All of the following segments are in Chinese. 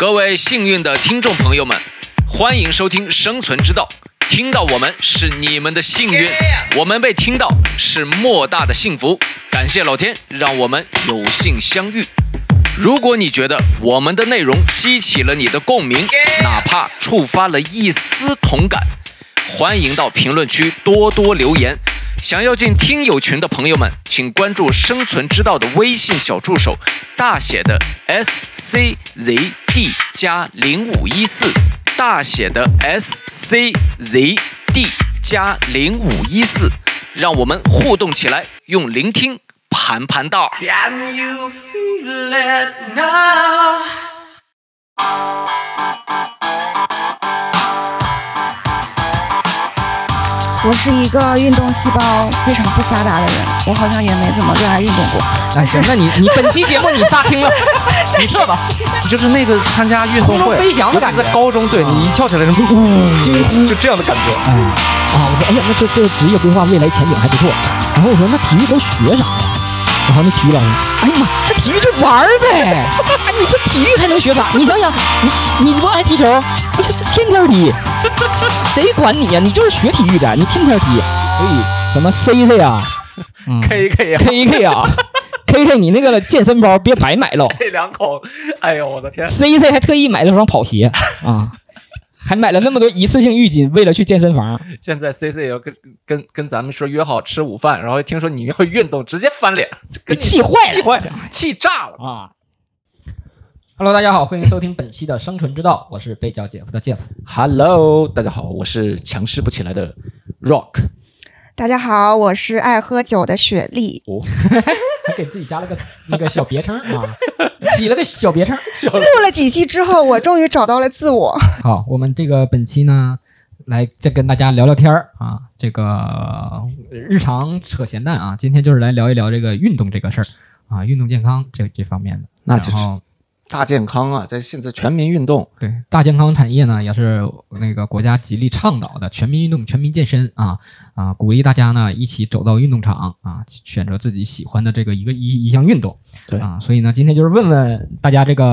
各位幸运的听众朋友们，欢迎收听《生存之道》。听到我们是你们的幸运，我们被听到是莫大的幸福。感谢老天，让我们有幸相遇。如果你觉得我们的内容激起了你的共鸣，哪怕触发了一丝同感，欢迎到评论区多多留言。想要进听友群的朋友们，请关注“生存之道”的微信小助手，大写的 S C Z D 加零五一四，大写的 S C Z D 加零五一四，让我们互动起来，用聆听盘盘道。Can you feel it now? 我是一个运动细胞非常不发达的人，我好像也没怎么热爱运动过。哎，行，那你你本期节目你杀青了，你撤吧。就是那个参加运动会，空中飞翔的感觉在高中，对你一跳起来，什么呜惊呼，就这样的感觉。哎，啊，我说，哎呀，那这这个职业规划未来前景还不错。然后我说，那体育都学啥呀？然后那体育老师，哎呀妈，那体育就玩呗。哎，你这体育还能学啥？你想想，你你不爱踢球，你这这天天踢，谁管你呀？你就是学体育的，你天天踢。所以什么 C C 啊，嗯 K K 啊，K K 啊，K K，你那个健身包别白买了。这两口，哎呦我的天！C C 还特意买了双跑鞋啊，还买了那么多一次性浴巾，为了去健身房。现在 C C 要跟跟跟咱们说约好吃午饭，然后听说你要运动，直接翻脸，给气坏了气坏，气炸了。啊。Hello，大家好，欢迎收听本期的《生存之道》，我是被叫姐夫的姐夫。Hello，大家好，我是强势不起来的 Rock。大家好，我是爱喝酒的雪莉。哦 还给自己加了个那个小别称啊，起了个小别称。录了几期之后，我终于找到了自我。好，我们这个本期呢，来再跟大家聊聊天儿啊，这个日常扯闲淡啊，今天就是来聊一聊这个运动这个事儿啊，运动健康这这方面的。那就是然后大健康啊，在现在全民运动，对大健康产业呢，也是那个国家极力倡导的全民运动、全民健身啊啊，鼓励大家呢一起走到运动场啊，选择自己喜欢的这个一个一一项运动。对啊，所以呢，今天就是问问大家，这个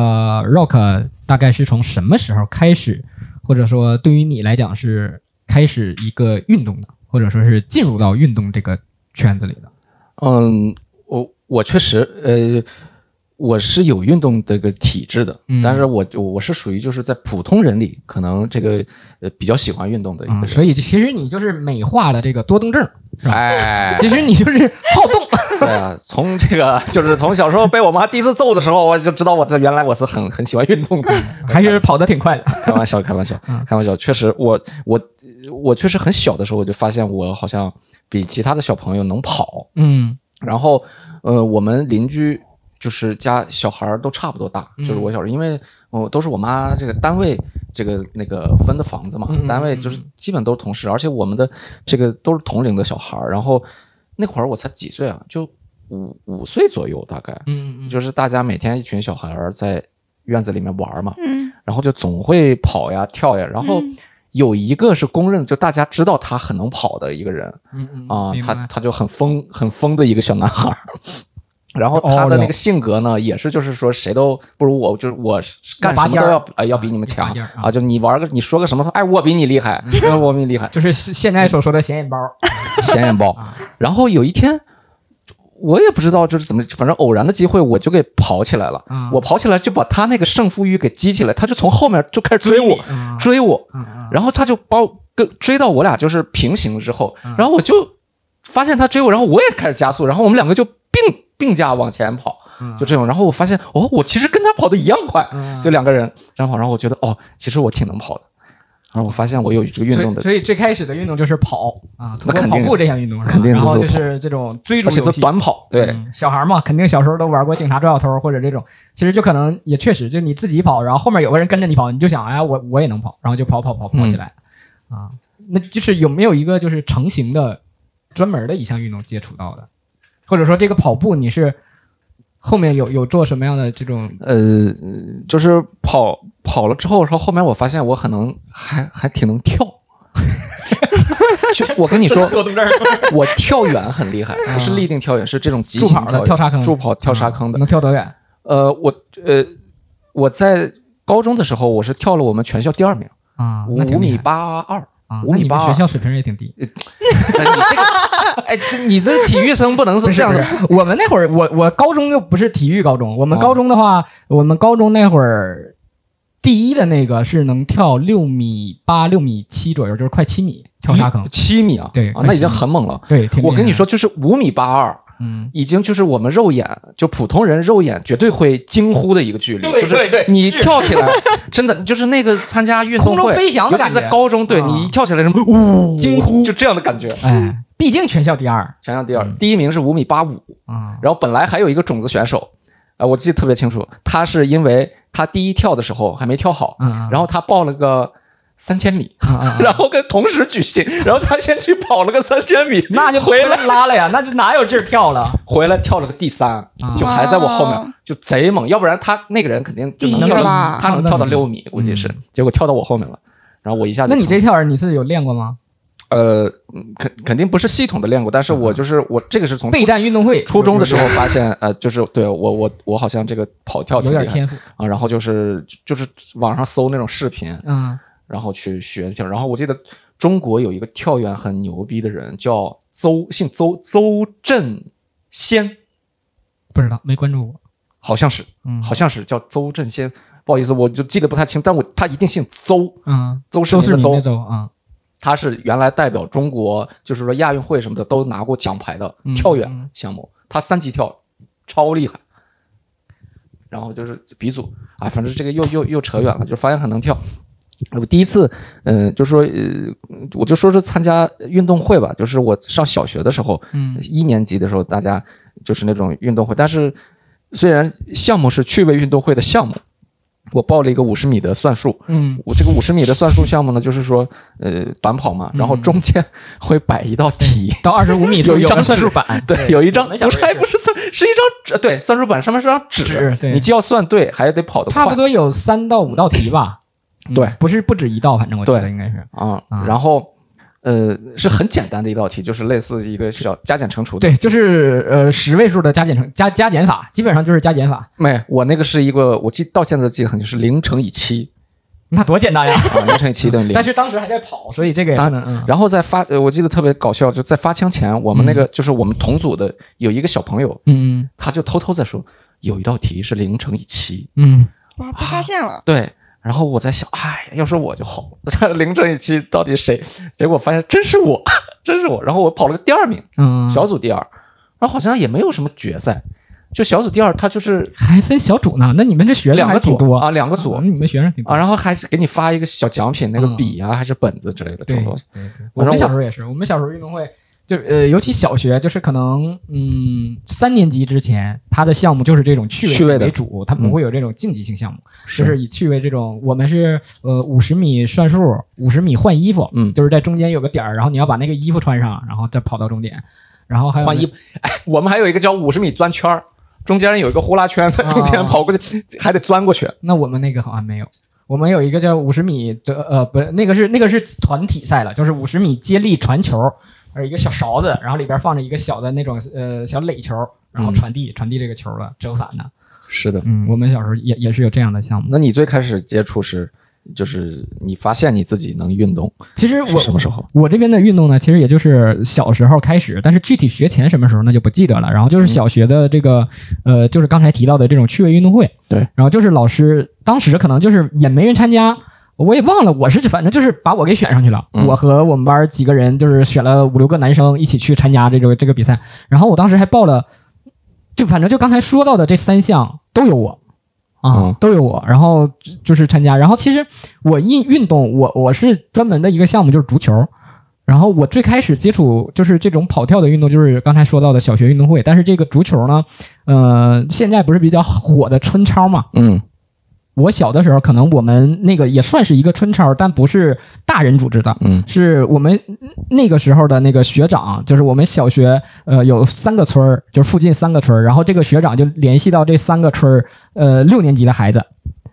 Rock 大概是从什么时候开始，或者说对于你来讲是开始一个运动的，或者说是进入到运动这个圈子里的？嗯，我我确实，呃，我是有运动这个体质的，嗯但是我我是属于就是在普通人里可能这个呃比较喜欢运动的一个啊，人。所以其实你就是美化了这个多动症，哎，其实你就是好动。对啊，从这个就是从小时候被我妈第一次揍的时候，我就知道我这原来我是很很喜欢运动的。还是跑得挺快的。开玩笑，开玩笑 嗯，开玩笑。确实，我我我确实很小的时候我就发现我好像比其他的小朋友能跑。嗯然后，呃，我们邻居就是家小孩儿都差不多大，嗯就是我小时候，因为我、都是我妈这个单位这个那个分的房子嘛，单位就是基本都是同事，而且我们的这个都是同龄的小孩儿。然后那会儿我才几岁啊，就五五岁左右大概，嗯嗯，就是大家每天一群小孩儿在院子里面玩嘛，嗯，然后就总会跑呀跳呀，然后有一个是公认就大家知道他很能跑的一个人嗯嗯啊，他他就很疯很疯的一个小男孩儿。然后他的那个性格呢，也是就是说谁都不如我，就是我干什么都要呃要比你们强啊啊！就你玩个你说个什么，哎我比你厉害，嗯 我比你厉害，就是现在所说的显眼包。显眼包。啊 然后有一天，我也不知道就是怎么，反正偶然的机会，我就给跑起来了。嗯我跑起来就把他那个胜负欲给激起来，他就从后面就开始追我，嗯追我，然后他就把我跟追到我俩就是平行之后，嗯然后我就发现他追我，然后我也开始加速，然后我们两个就并并驾往前跑，嗯就这种。然后我发现哦，我其实跟他跑的一样快，嗯就两个人这样跑，然后我觉得哦，其实我挺能跑的。然后我发现我有这个运动的，所以最开始的运动就是跑啊，通过跑步这项运动肯定是然后就是这种追逐游戏。短跑，对。嗯小孩嘛，肯定小时候都玩过警察抓小偷或者这种，其实就可能也确实就你自己跑，然后后面有个人跟着你跑，你就想哎我我也能跑，然后就跑跑跑跑起来、啊。那就是有没有一个就是成型的专门的一项运动接触到的，或者说这个跑步你是后面有有做什么样的这种呃，就是跑跑了之后，然后后面我发现我可能还还挺能跳。就我跟你说，我跳远很厉害，不 是立定跳远，是这种急助跑的跳跳沙坑，助跑跳沙坑的。能跳多远？呃，我呃我在高中的时候我是跳了我们全校第二名，啊，五米八二。啊，五米八那你们学校水平也挺低。你这个，哎，这你这体育生不能是这样的。我们那会儿，我我高中又不是体育高中，我们哦高中的话，我们高中那会儿第一的那个是能跳六米八、六米七左右，就是快七米跳沙坑。七米啊，对啊，那已经很猛了。对，我跟你说，，就是五米八二，嗯，已经就是我们肉眼就普通人肉眼绝对会惊呼的一个距离，对就是对对你跳起来，真的就是那个参加运动会空中飞翔的尤其感觉。在高中，对啊。你一跳起来什么呜惊呼。就这样的感觉。哎，毕竟全校第二。全校第二嗯，第一名是五米八五，啊，然后本来还有一个种子选手，啊，我记得特别清楚，他是因为他第一跳的时候还没跳好，嗯嗯。然后他报了个三千米，然后跟同时举行，然后他先去跑了个三千米，那就回来。拉了呀，那就哪有劲儿跳了？回来跳了个第三，啊。就还在我后面，就贼猛，要不然他那个人肯定就能跳到他能跳到六米，估计是。嗯，结果跳到我后面了，然后我一下就那你这跳儿你是有练过吗？呃嗯肯肯定不是系统的练过，但是我就是我这个是从备战运动会，初中的时候发现，呃，就是对我我我好像这个跑跳有点天赋，啊，然后就是就是网上搜那种视频，嗯然后去学跳。然后我记得中国有一个跳远很牛逼的人，叫邹，姓邹，邹振先，不知道没关注过，好像是，嗯好像是叫邹振先。不好意思，我就记得不太清，但我他一定姓邹，嗯，邹是你那，周啊，他是原来代表中国，就是说亚运会什么的都拿过奖牌的嗯跳远嗯项目，他三级跳超厉害。然后就是鼻祖啊，反正这个又又又扯远了，就发现很能跳。我第一次，嗯、就说，呃，我就说是参加运动会吧，就是我上小学的时候，嗯一年级的时候，大家就是那种运动会，但是虽然项目是趣味运动会的项目，我报了一个五十米的算术，嗯，我这个五十米的算术项目呢，就是说，呃，短跑嘛，然后嗯中间会摆一道题，到二十五米 有一张算术板，对，有一张不是我们小时候也还不是算，是一张纸，对，算术板上面是张纸，你既要算对，还得跑得快，差不多有三到五道题吧。嗯对不是不止一道，反正我觉得应该是。啊啊。然后，呃，是很简单的一道题，就是类似一个小加减乘除的。对，就是呃十位数的加减乘加加减法，基本上就是加减法。没，我那个是一个，我记到现在记得很清，是零乘以七那多简单呀！啊，零乘以七等于零 但。是当时还在跑，所以这个也嗯然后在发，呃我记得特别搞笑，就在发枪前，我们那个就是我们同组的有一个小朋友，嗯他就偷偷在说，有一道题是零乘以七，嗯哇，被发现了，对。然后我在想，哎，要是我就好，这零乘以七到底谁？结果发现真是我，真是我。然后我跑了个第二名，嗯，小组第二，然后好像也没有什么决赛，就小组第二，他就是还分小组呢，那你们这学生两个组还挺多啊，两个组啊你们学生挺多啊，然后还给你发一个小奖品，那个嗯笔啊，还是本子之类的这对种东西。我小时候也是，我们小时候运动会就呃，尤其小学，就是可能嗯三年级之前，他的项目就是这种趣味为主，他不嗯会有这种竞技性项目，就是以趣味这种。我们是呃五十米算数，五十米换衣服，嗯就是在中间有个点儿，然后你要把那个衣服穿上，然后再跑到终点，然后还有换衣服，哎，我们还有一个叫五十米钻圈儿，中间有一个呼啦圈，在中间啊跑过去，还得钻过去。那我们那个好像没有，我们有一个叫五十米的，呃，不是那个是那个是团体赛了，就是五十米接力传球，呃，一个小勺子，然后里边放着一个小的那种呃小垒球，然后嗯传递、传递这个球了折返的。是的，嗯，我们小时候也也是有这样的项目。那你最开始接触是，就是你发现你自己能运动其实我什么时候？我这边的运动呢，其实也就是小时候开始，但是具体学前什么时候那就不记得了。然后就是小学的这个，呃，就是刚才提到的这种趣味运动会。对，然后就是老师当时可能就是也没人参加，我也忘了，我是反正就是把我给选上去了。嗯我和我们班几个人就是选了五六个男生一起去参加这个这个比赛。然后我当时还报了，就反正就刚才说到的这三项都有我。啊嗯，都有我，然后就是参加，然后其实我运运动，我我是专门的一个项目就是足球，然后我最开始接触就是这种跑跳的运动，就是刚才说到的小学运动会。但是这个足球呢，呃，现在不是比较火的春超嘛？嗯我小的时候，可能我们那个也算是一个春超，但不是大人组织的，嗯是我们那个时候的那个学长，就是我们小学呃有三个村儿，就是附近三个村儿，然后这个学长就联系到这三个村儿呃六年级的孩子。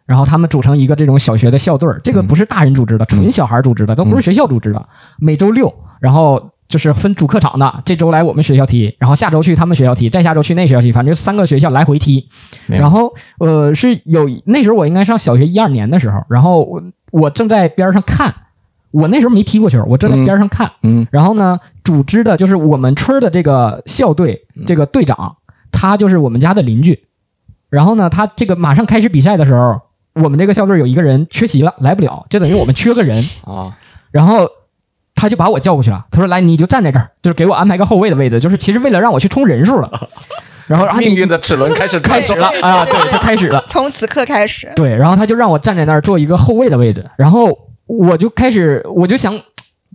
然后他们组成一个这种小学的校队儿，这个不是大人组织的，纯小孩组织的，都不是学校组织的。每周六，然后就是分主客场的，这周来我们学校踢，然后下周去他们学校踢，再下周去那学校踢，反正就三个学校来回踢。然后呃是有那时候我应该上小学一二年的时候，然后我我正在边上看，我那时候没踢过球，我正在边上看。嗯然后呢，组织的就是我们村儿的这个校队，这个队长，他就是我们家的邻居。然后呢，他这个马上开始比赛的时候，我们这个校队有一个人缺席了，来不了，就等于我们缺个人。啊，然后他就把我叫过去了，他说：“来，你就站在这儿，就是给我安排个后卫的位置，就是其实为了让我去冲人数了。”然后，命运的齿轮开始开始了啊，对，就开始了。从此刻开始，对，然后他就让我站在那儿做一个后卫的位置，然后我就开始，我就想，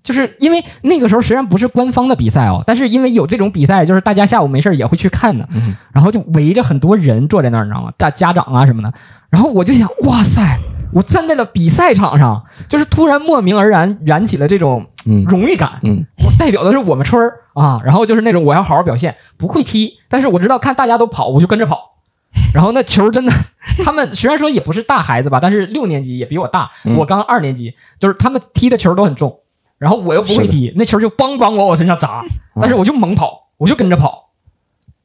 就是因为那个时候虽然不是官方的比赛哦，但是因为有这种比赛，就是大家下午没事儿也会去看的，嗯。然后就围着很多人坐在那儿，你知道吗？大家长啊什么的，然后我就想，哇塞，我站在了比赛场上，就是突然莫名而然燃起了这种嗯荣誉感，嗯，我代表的是我们村儿啊，然后就是那种我要好好表现，不会踢，但是我知道看大家都跑，我就跟着跑。然后那球真的，他们虽然说也不是大孩子吧，但是六年级也比我大，嗯。我刚二年级，就是他们踢的球都很重，然后我又不会踢，那球就梆梆往我身上砸，但是我就猛跑，我就跟着跑，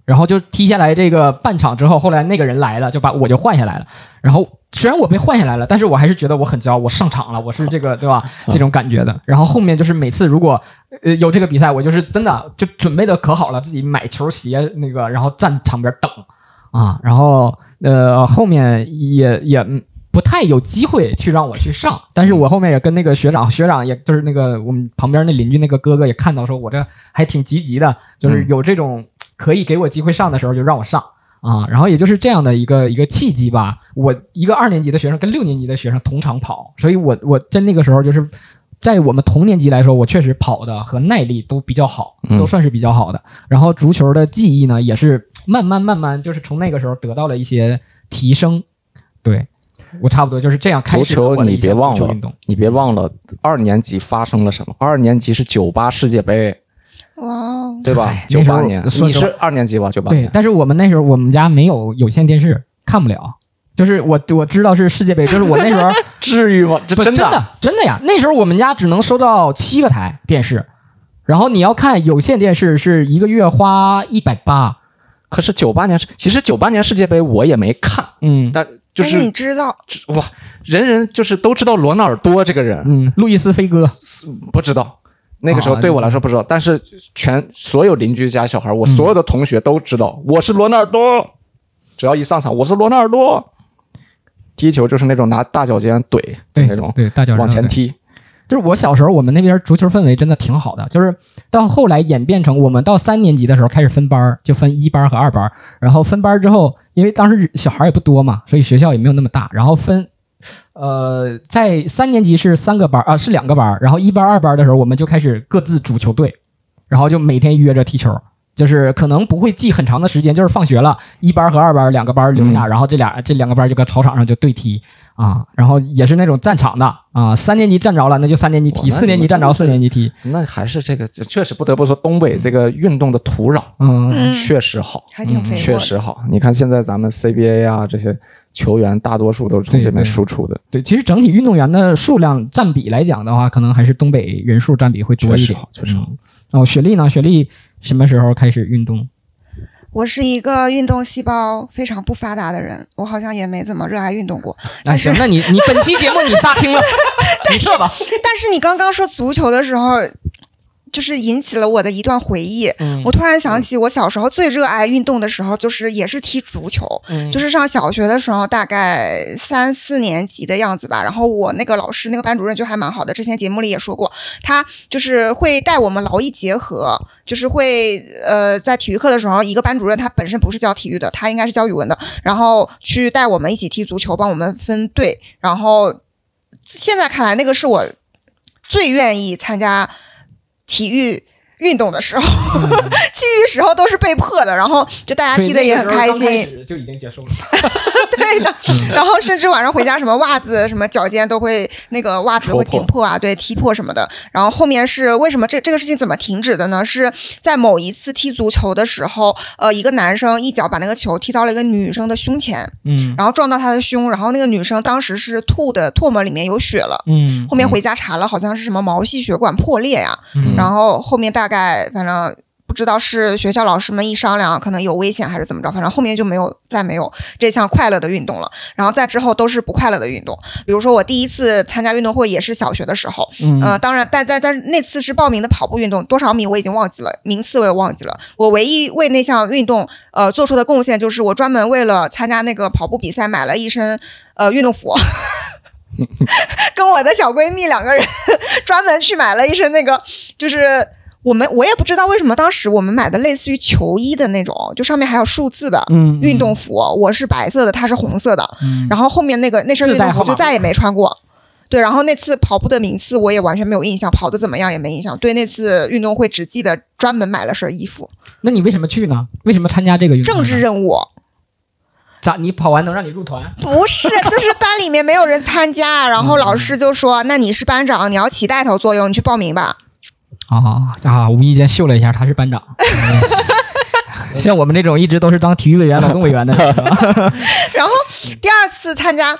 然后就踢下来这个半场之后，后来那个人来了，就把我就换下来了。然后虽然我被换下来了，但是我还是觉得我很骄傲，我上场了，我是这个对吧？这种感觉的。然后后面就是每次如果呃有这个比赛，我就是真的就准备的可好了，自己买球鞋那个，然后站场边等啊，然后呃后面也也。嗯不太有机会去让我去上，但是我后面也跟那个学长，学长也就是那个我们旁边那邻居那个哥哥也看到说我这还挺积极的，就是有这种可以给我机会上的时候就让我上啊，然后也就是这样的一个一个契机吧。我一个二年级的学生跟六年级的学生同场跑，所以我我在那个时候就是在我们同年级来说，我确实跑的和耐力都比较好，嗯都算是比较好的。然后足球的技艺呢，也是慢慢慢慢就是从那个时候得到了一些提升。对我差不多就是这样开始了球你我的一项别忘了足球运动。，你别忘了二年级发生了什么？二年级是九八世界杯，哇哦，对吧九八年，你是二年级吧？九八对年，，但是我们那时候我们家没有有线电视，看不了。就是我我知道是世界杯，就是我那时候 至于吗？这真的真的真的呀，那时候我们家只能收到七个台电视，然后你要看有线电视是一个月花一百八，可是九八年是，其实九八年世界杯我也没看，嗯但就但是你知道，哇，人人就是都知道罗纳尔多这个人，嗯，路易斯飞哥，不知道。那个时候啊对我来说不知道，但是全所有邻居家小孩，我所有的同学都知道我是罗纳尔多。只要一上场，我是罗纳尔多。踢球就是那种拿大脚尖怼对那种，对大脚对往前踢。就是我小时候，我们那边足球氛围真的挺好的。就是到后来演变成我们到三年级的时候开始分班，就分一班和二班。然后分班之后，因为当时小孩也不多嘛，所以学校也没有那么大。然后分，呃，在三年级是三个班啊，是两个班。然后一班、二班的时候，我们就开始各自组球队，然后就每天约着踢球。就是可能不会记很长的时间，就是放学了，一班儿和二班儿两个班儿留下，然后这俩这两个班儿就搁操场上就对踢啊，然后也是那种站场的啊，三年级站着了那就三年级踢，四年级站着四年级踢，那还是这个，确实不得不说，东北这个运动的土壤嗯，嗯，确实好，还挺肥确。实好。你看现在咱们 CBA 啊这些球员，大多数都是从这边输出的，对，其实整体运动员的数量占比来讲的话，可能还是东北人数占比会多一点确实好，确实好。嗯然后雪莉呢？雪莉什么时候开始运动？我是一个运动细胞非常不发达的人，我好像也没怎么热爱运动过。哎，但是行，那你你本期节目你杀青了，你撤吧。但是你刚刚说足球的时候，就是引起了我的一段回忆。嗯我突然想起，我小时候最热爱运动的时候，就是也是踢足球，嗯就是上小学的时候，大概三四年级的样子吧。然后我那个老师，那个班主任就还蛮好的，之前节目里也说过，他就是会带我们劳逸结合，就是会呃在体育课的时候，一个班主任他本身不是教体育的，他应该是教语文的，然后去带我们一起踢足球，帮我们分队。然后现在看来，那个是我最愿意参加体育。运动的时候，其余时候都是被迫的，然后就大家踢的也很开心，就已经结束了。对的。然后甚至晚上回家，什么袜子、什么脚尖都会那个袜子会顶破啊，对，踢破什么的。然后后面是为什么这这个事情怎么停止的呢？是在某一次踢足球的时候，呃，一个男生一脚把那个球踢到了一个女生的胸前，嗯然后撞到她的胸，然后那个女生当时是吐的唾沫里面有血了。嗯后面回家查了，好像是什么毛细血管破裂呀、嗯然后后面大大概反正不知道是学校老师们一商量，可能有危险还是怎么着，反正后面就没有再没有这项快乐的运动了。然后再之后都是不快乐的运动，比如说我第一次参加运动会也是小学的时候，嗯呃，当然，但但但那次是报名的跑步运动，多少米我已经忘记了，名次我也忘记了。我唯一为那项运动呃做出的贡献，就是我专门为了参加那个跑步比赛买了一身呃运动服，跟我的小闺蜜两个人 专门去买了一身那个，就是。我们我也不知道为什么当时我们买的类似于球衣的那种，就上面还有数字的嗯运动服，我是白色的，它是红色的，嗯然后后面那个那身运动服就再也没穿过。对，然后那次跑步的名次我也完全没有印象，跑的怎么样也没印象。对那次运动会只记得专门买了身衣服，那你为什么去呢？为什么参加这个运动政？治任务咋？你跑完能让你入团？不是，就是班里面没有人参加，然后老师就说：“那你是班长，你要起带头作用，你去报名吧。啊啊！无意间秀了一下，他是班长。像我们这种一直都是当体育委员、劳动委员的人，是吧？” 然后第二次参加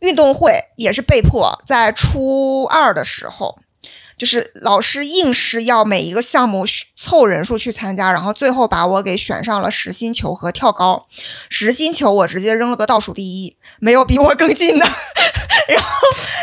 运动会也是被迫，在初二的时候。就是老师硬是要每一个项目凑人数去参加，然后最后把我给选上了实心球和跳高。实心球我直接扔了个倒数第一，没有比我更近的。然后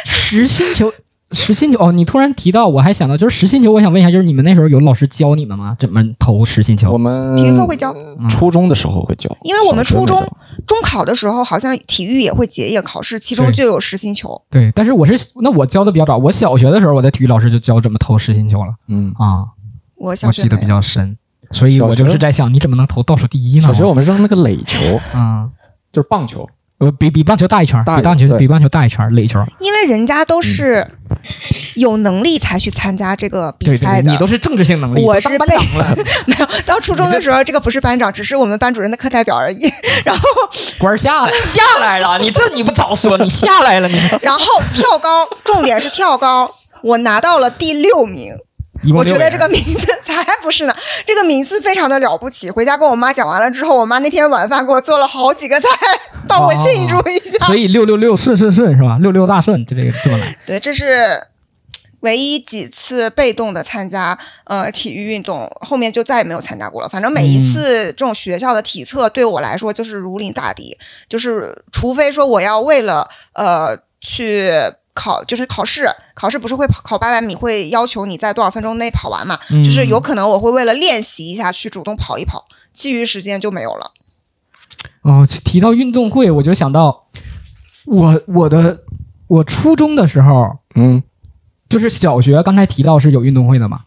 实心球，实心球哦，你突然提到，我还想到就是实心球，我想问一下，就是你们那时候有老师教你们吗？怎么投实心球我？们体育课会教，初中的时候会教，因为我们初中中考的时候好像体育也会结业考试，其中就有实心球。对，但是我是那我教的比较早，我小学的时候，我的体育老师就教怎么投实心球了嗯，啊，我小我记得比较深，所以我就是在想，你怎么能投倒数第一呢？小学我们扔那个垒球，嗯，就是棒球，呃，比比棒球大一圈儿，比棒球比棒球大一圈儿，垒球。因为人家都是有能力才去参加这个比对对对，赛的。你都是政治性能力，都当班我是被长了，没有到初中的时候，这个不是班长，只是我们班主任的课代表而已。然后，官儿下来下来了，你这你不早说，你下来了，你 然后跳高，重点是跳高，我拿到了第六名。我觉得这个名字才不是呢，这个名字非常的了不起。回家跟我妈讲完了之后，我妈那天晚饭给我做了好几个菜，帮我庆祝一下。所以六六六顺顺顺是吧？六六大顺，就这个这么来。对，这是唯一几次被动的参加呃体育运动，后面就再也没有参加过了。反正每一次这种学校的体测对我来说就是如临大敌，就是除非说我要为了呃去。考就是考试，考试不是会跑考八百米，会要求你在多少分钟内跑完嘛？嗯就是有可能我会为了练习一下去主动跑一跑，其余时间就没有了。哦，提到运动会，我就想到我我的我初中的时候，嗯，就是小学刚才提到是有运动会的嘛，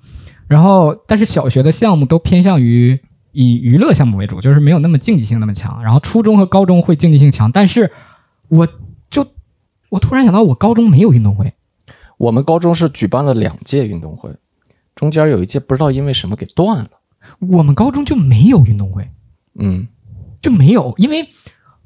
然后但是小学的项目都偏向于以娱乐项目为主，就是没有那么竞技性那么强。然后初中和高中会竞技性强，但是我就我突然想到，我高中没有运动会。我们高中是举办了两届运动会，中间有一届不知道因为什么给断了，我们高中就没有运动会，嗯，就没有，因为，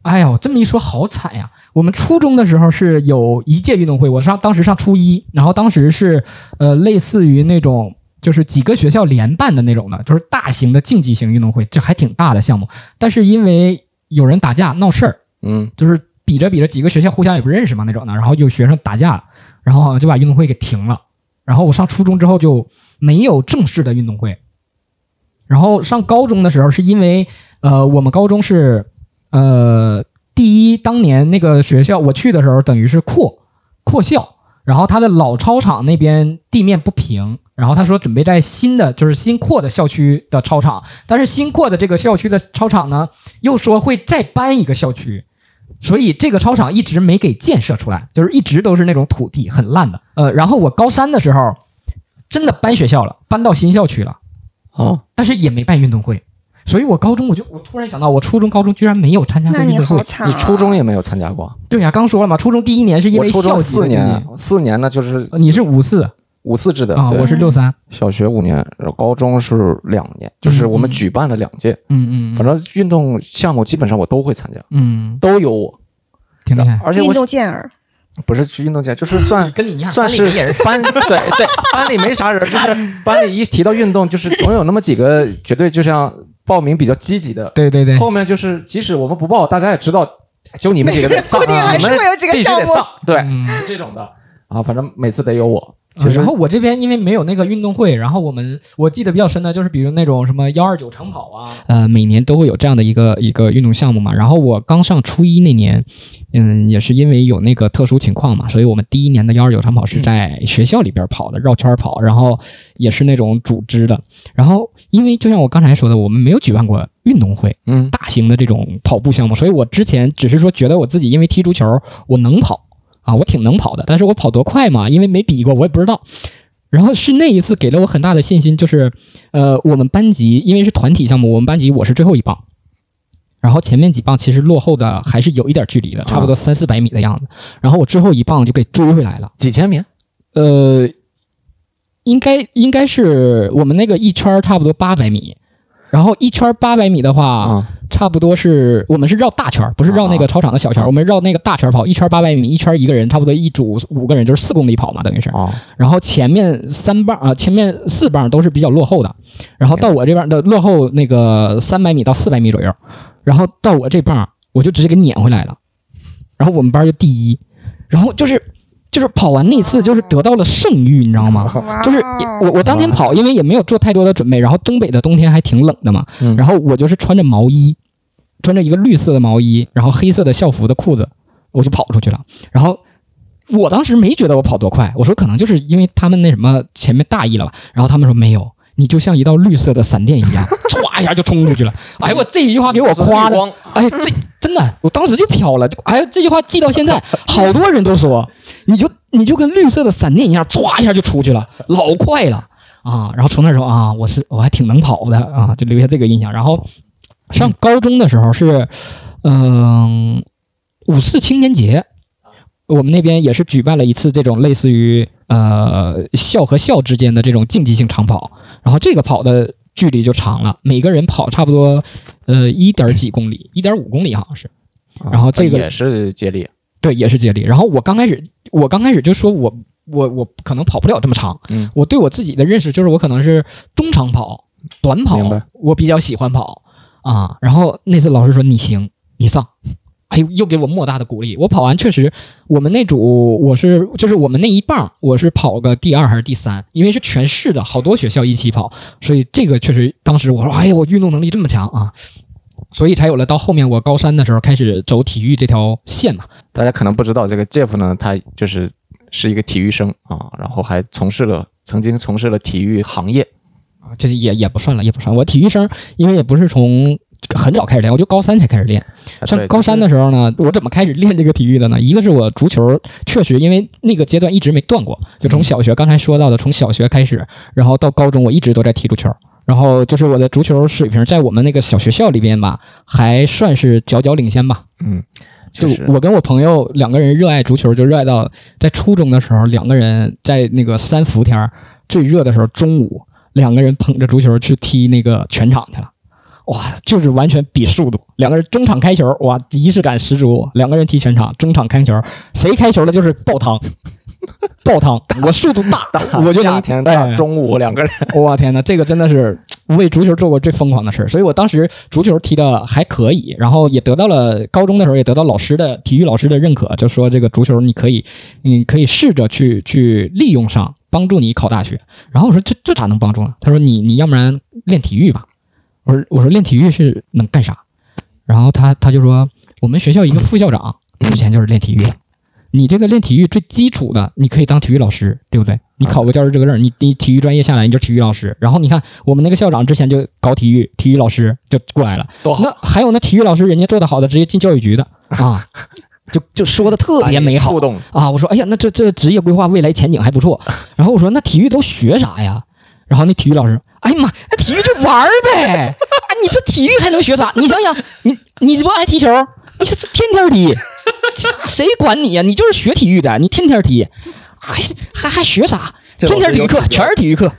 哎呦，这么一说好惨呀！我们初中的时候是有一届运动会，我上当时上初一，然后当时是呃类似于那种就是几个学校联办的那种的，就是大型的竞技型运动会，这还挺大的项目。但是因为有人打架闹事儿，嗯，就是比着比着几个学校互相也不认识嘛那种的，然后有学生打架，然后好像就把运动会给停了。然后我上初中之后就没有正式的运动会。然后上高中的时候，是因为呃，我们高中是呃，第一，当年那个学校我去的时候，等于是扩扩校，然后他的老操场那边地面不平，然后他说准备在新的就是新扩的校区的操场，但是新扩的这个校区的操场呢，又说会再搬一个校区。所以这个操场一直没给建设出来，就是一直都是那种土地很烂的。呃，然后我高三的时候，真的搬学校了，搬到新校区了，哦，但是也没办运动会。所以我高中我就我突然想到，我初中、高中居然没有参加过运动会。你初中也没有参加过？对呀、刚说了嘛，初中第一年是因我初中为校级四年，四年呢就是呃你是五四五四制的啊，对。我是六三。小学五年，然后高中是两年，就是我们举办了两届，嗯嗯，反正运动项目基本上我都会参加，嗯都有我，挺厉害。而且我动健儿，不是去运动健，就是算 跟你一样，算是班里人。对对，班里没啥人，就是班里一提到运动，就是总有那么几个绝对就像报名比较积极的，对对对，后面就是即使我们不报，大家也知道，就你们几个人上，固定还你们是会有几个必须得上，对，嗯。这种的。啊，反正每次得有我，然后我这边因为没有那个运动会，然后我们我记得比较深的就是比如那种什么幺二九长跑啊，呃，每年都会有这样的一个一个运动项目嘛。然后我刚上初一那年，嗯，也是因为有那个特殊情况嘛，所以我们第一年的幺二九长跑是在学校里边跑的，绕圈跑，然后也是那种组织的。然后因为就像我刚才说的，我们没有举办过运动会，嗯，大型的这种跑步项目，所以我之前只是说觉得我自己因为踢足球我能跑啊，我挺能跑的，但是我跑多快嘛，因为没比过，我也不知道。然后是那一次给了我很大的信心，就是呃，我们班级因为是团体项目，我们班级我是最后一棒，然后前面几棒其实落后的还是有一点距离的，差不多三四百米的样子。然后我最后一棒就给追回来了，几千米，呃，应该应该是我们那个一圈差不多八百米，然后一圈八百米的话，啊，差不多是我们是绕大圈儿，不是绕那个操场的小圈儿，我们绕那个大圈儿跑，一圈八百米，一圈一个人，差不多一组五个人，就是四公里跑嘛，等于是。哦，然后前面三棒啊、前面四棒都是比较落后的，然后到我这边的落后那个三百米到四百米左右，然后到我这棒我就直接给撵回来了，然后我们班就第一，然后就是就是跑完那次就是得到了胜誉，你知道吗？就是我我当天跑，因为也没有做太多的准备，然后东北的冬天还挺冷的嘛，嗯然后我就是穿着毛衣，穿着一个绿色的毛衣，然后黑色的校服的裤子，我就跑出去了。然后我当时没觉得我跑多快，我说可能就是因为他们那什么前面大意了吧，然后他们说没有。你就像一道绿色的闪电一样，唰一下就冲出去了。哎，我这一句话给我夸的，哎，这真的，我当时就飘了。哎呀，这句话记到现在，好多人都说，你就你就跟绿色的闪电一样，唰一下就出去了，老快了啊！然后从那时候啊，我是我还挺能跑的啊，就留下这个印象。然后上高中的时候是，嗯、五四青年节，我们那边也是举办了一次这种类似于呃校和校之间的这种竞技性长跑，然后这个跑的距离就长了，每个人跑差不多呃一点几公里，一点五公里好像是。然后这个也是接力，对，也是接力。然后我刚开始，我刚开始就说我我我可能跑不了这么长。嗯，我对我自己的认识就是我可能是中长跑、短跑，我比较喜欢跑啊。然后那次老师说你行，你上。哎呦，又给我莫大的鼓励。我跑完确实，我们那组我是就是我们那一棒，我是跑个第二还是第三，因为是全市的好多学校一起跑，所以这个确实当时我说，哎呀，我运动能力这么强啊，所以才有了到后面我高三的时候开始走体育这条线嘛。大家可能不知道，这个 Jeff 呢，他就是是一个体育生啊，然后还从事了曾经从事了体育行业，啊，这也也不算了，也不算。我体育生，因为也不是从很早开始练，我就高三才开始练。上高三的时候呢，我怎么开始练这个体育的呢？一个是我足球确实因为那个阶段一直没断过，就从小学刚才说到的，从小学开始，然后到高中我一直都在踢足球。然后就是我的足球水平，在我们那个小学校里边吧，还算是佼佼领先吧。嗯，就我跟我朋友两个人热爱足球，就热爱到在初中的时候，两个人在那个三伏天儿最热的时候，中午两个人捧着足球去踢那个全场去了。哇，就是完全比速度，两个人中场开球，哇，仪式感十足。两个人踢全场，中场开球，谁开球了就是爆汤，爆汤。我速度大，我就能夏天大哎中午两个人，我天呐，这个真的是为足球做过最疯狂的事儿，所以我当时足球踢的还可以，然后也得到了高中的时候也得到老师的体育老师的认可，就说这个足球你可以，你可以试着去去利用上，帮助你考大学。然后我说这这咋能帮助呢？他说你你要不然练体育吧。我说我说练体育是能干啥？然后他他就说我们学校一个副校长之前就是练体育的。你这个练体育最基础的，你可以当体育老师，对不对？你考个教师资格证，你你体育专业下来，你就体育老师。然后你看我们那个校长之前就搞体育，体育老师就过来了。那还有那体育老师，人家做的好的，直接进教育局的 啊，就就说的特别美好啊。我说，哎呀，那这这职业规划未来前景还不错。然后我说，那体育都学啥呀？然后那体育老师，哎呀妈，那体育就玩儿呗。啊，你这体育还能学啥？你想想，你你不爱踢球，你这天天踢，谁管你呀？你就是学体育的，你天天踢，还还还学啥？天天体育课全是体育课。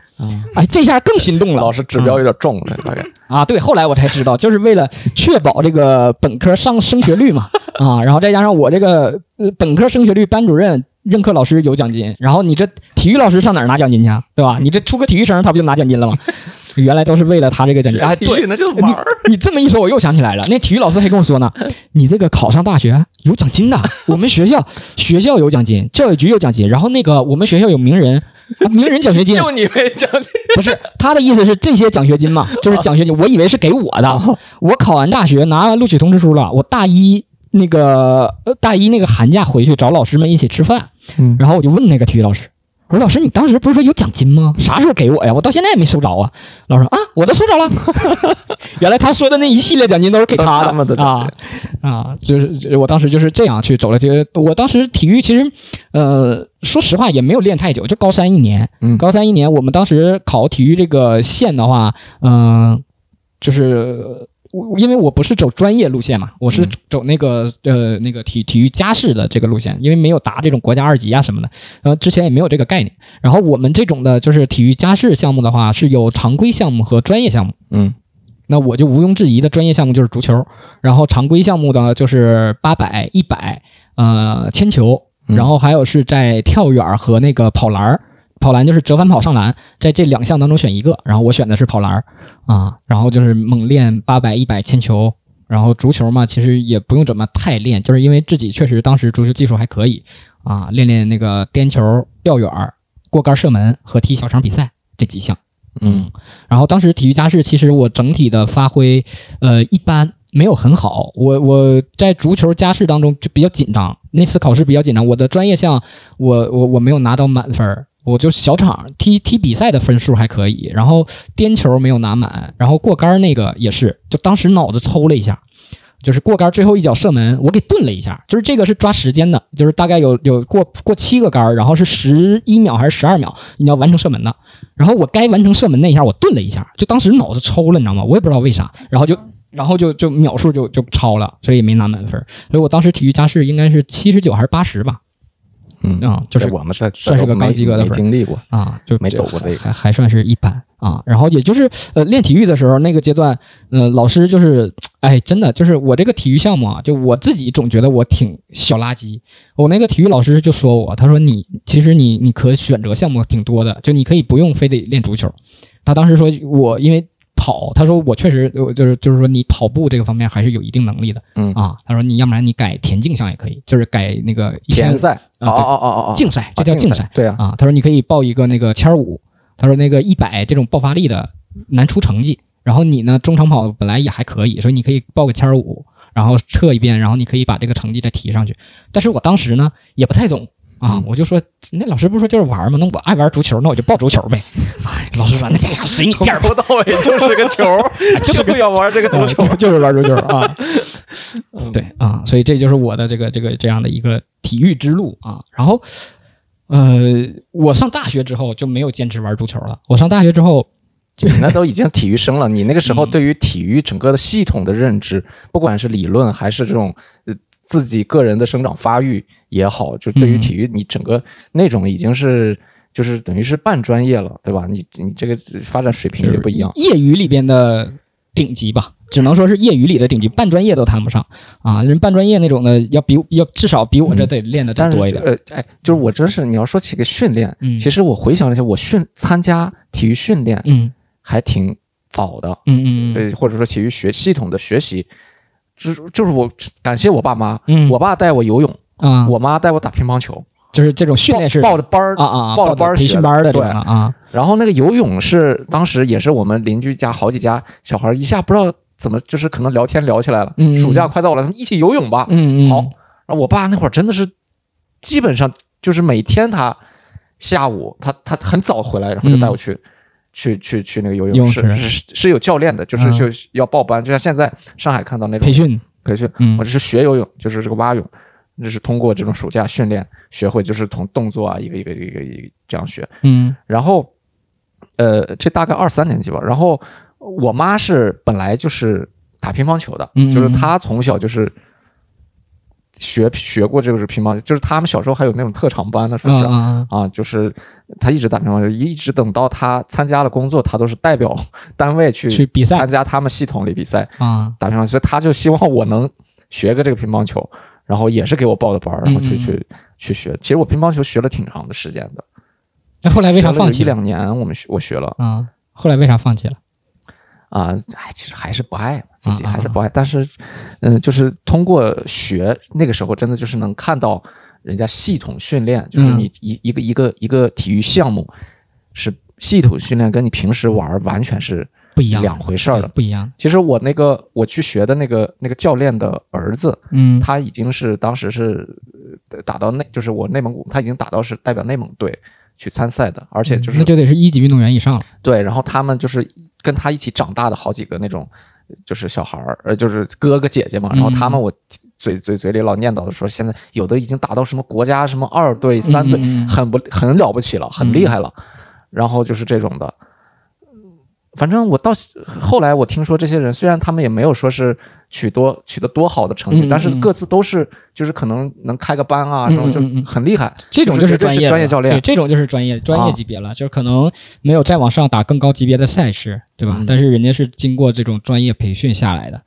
哎，这下更心动了。老师指标有点重了，大概啊，对，后来我才知道，就是为了确保这个本科上升学率嘛，啊，然后再加上我这个呃本科升学率，班主任、任课老师有奖金，然后你这体育老师上哪儿拿奖金去啊？对吧？你这出个体育生，他不就拿奖金了吗？原来都是为了他这个奖金。啊，对，那就是儿。你这么一说，我又想起来了，那体育老师还跟我说呢，你这个考上大学有奖金的，我们学校学校有奖金，教育局有奖金，然后那个我们学校有名人啊名人奖学金就你没奖金，不是他的意思是这些奖学金嘛，就是奖学金，我以为是给我的。我考完大学拿完录取通知书了，我大一那个呃大一那个寒假回去找老师们一起吃饭，嗯然后我就问那个体育老师。我说老师，你当时不是说有奖金吗？啥时候给我呀？我到现在也没收着啊。老师说啊，我都收着了。原来他说的那一系列奖金都是给他的啊啊，就是我当时就是这样去走了。这个我当时体育其实，呃，说实话也没有练太久，就高三一年。嗯高三一年，我们当时考体育这个线的话，嗯、就是我因为我不是走专业路线嘛，我是嗯走那个、呃那个体体育加试的这个路线，因为没有达这种国家二级啊什么的，然后之前也没有这个概念。然后我们这种的就是体育加试项目的话，是有常规项目和专业项目。嗯那我就毋庸置疑的专业项目就是足球，然后常规项目呢就是八百、一百，呃，铅球，嗯然后还有是在跳远和那个跑栏儿，跑篮就是折返跑上篮，在这两项当中选一个，然后我选的是跑篮儿啊，然后就是猛练八百、一百铅球，然后足球嘛，其实也不用怎么太练，就是因为自己确实当时足球技术还可以啊，练练那个颠球、吊远儿、过杆射门和踢小场比赛这几项。嗯然后当时体育加试，其实我整体的发挥，呃，一般，没有很好。我我在足球加试当中就比较紧张，那次考试比较紧张。我的专业项，我我我没有拿到满分儿，我就小场踢踢比赛的分数还可以，然后颠球没有拿满，然后过杆那个也是，就当时脑子抽了一下。就是过杆最后一脚射门，我给顿了一下，就是这个是抓时间的，就是大概有有过过七个杆，然后是十一秒还是十二秒，你要完成射门的。然后我该完成射门那一下，我顿了一下，就当时脑子抽了，你知道吗？我也不知道为啥，然后就然后就就秒数就就超了，所以也没拿满分。所以我当时体育加试应该是七十九还是八十吧？嗯啊就是我们算算是个高及格的没经历过，啊，就没走过这个还还算是一般啊。然后也就是呃练体育的时候那个阶段，呃老师就是哎真的就是我这个体育项目啊，就我自己总觉得我挺小垃圾。我那个体育老师就说我，他说你其实你你可选择项目挺多的，就你可以不用非得练足球。他当时说我因为。跑，他说我确实，我就是就是说你跑步这个方面还是有一定能力的，嗯。啊，他说你要不然你改田径项也可以，就是改那个田赛，哦啊对哦哦哦哦，竞赛，这啊叫竞赛，对啊，啊，他说你可以报一个那个千五，他说那个一百这种爆发力的难出成绩，然后你呢中长跑本来也还可以，所以你可以报个千五，然后测一遍，然后你可以把这个成绩再提上去。但是我当时呢也不太懂啊，我就说那老师不是说就是玩吗？那我爱玩足球，那我就报足球呗。哎，老师说那家伙随你从便儿吧，头到尾就是个球，就是不要玩这个足球 啊。就是玩足球啊。对啊，所以这就是我的这个这个这样的一个体育之路啊。然后，呃，我上大学之后就没有坚持玩足球了。我上大学之后，就你那都已经体育生了，你那个时候嗯对于体育整个的系统的认知，不管是理论还是这种呃自己个人的生长发育也好，就对于嗯体育你整个那种已经是就是等于是半专业了，对吧？你你这个发展水平就不一样。业余里边的顶级吧，只能说是业余里的顶级，半专业都谈不上啊。人半专业那种的，要比要至少比我这得练的但是多一点。呃，哎，就是我真是你要说起个训练，嗯其实我回想了一下，我训参加体育训练嗯还挺早的，嗯嗯嗯呃，或者说体育学系统的学习，就就是我感谢我爸妈，嗯我爸带我游泳，啊，我妈带我打乒乓球，就是这种训练是报报的班儿啊啊，报着班儿培训班儿的对。啊。然后那个游泳是当时也是我们邻居家好几家小孩一下不知道怎么就是可能聊天聊起来了，嗯暑假快到了，咱们一起游泳吧，嗯嗯，好。然后我爸那会儿真的是基本上就是每天他下午他他很早回来，然后就带我去。去去去那个游泳是嗯游泳池是是有教练的，就是嗯。就要报班，就像现在上海看到那种培训，培训，嗯。我这是学游泳，就是这个蛙泳，这是通过这种暑假训练学会，就是从动作啊一个一个一个一个这样学。嗯然后，呃，这大概二三年级吧。然后我妈是本来就是打乒乓球的，嗯就是她从小就是学学过这个是乒乓球，就是他们小时候还有那种特长班呢，说是。啊就是她一直打乒乓球，一直等到她参加了工作，她都是代表 单位去去比赛参加他们系统里比赛。啊打乒乓球，所以他就希望我能学个这个乒乓球，然后也是给我报的班儿，然后去去去学。其实我乒乓球学了挺长的时间的，那后来为啥放弃了？两年，我们学我学了啊，后来为啥放弃了？啊，哎，其实还是不爱，自己还是不爱。但是，嗯、就是通过学，那个时候真的就是能看到人家系统训练，就是嗯你一一个一个一个体育项目是系统训练，跟你平时玩儿完全是不一样，两回事儿了。不一样。其实我那个我去学的那个那个教练的儿子，嗯，他已经是当时是呃打到内，就是我内蒙古，他已经打到是代表内蒙队去参赛的，而且就是嗯那就得是一级运动员以上了。对，然后他们就是跟他一起长大的好几个那种，就是小孩儿，呃，就是哥哥姐姐嘛。然后他们嗯我嘴嘴嘴里老念叨的说，现在有的已经达到什么国家什么二队、三队，很不很了不起了，很厉害了。然后就是这种的。反正我到后来，我听说这些人虽然他们也没有说是取多取得多好的成绩，嗯嗯但是嗯。各自都是就是可能能开个班啊，嗯什么就很厉害。这种就是专业的专业教练。对，这种就是专业专业啊。级别了，就是可能没有再往上打更高级别的赛事，对吧？嗯。但是人家是经过这种专业培训下来的，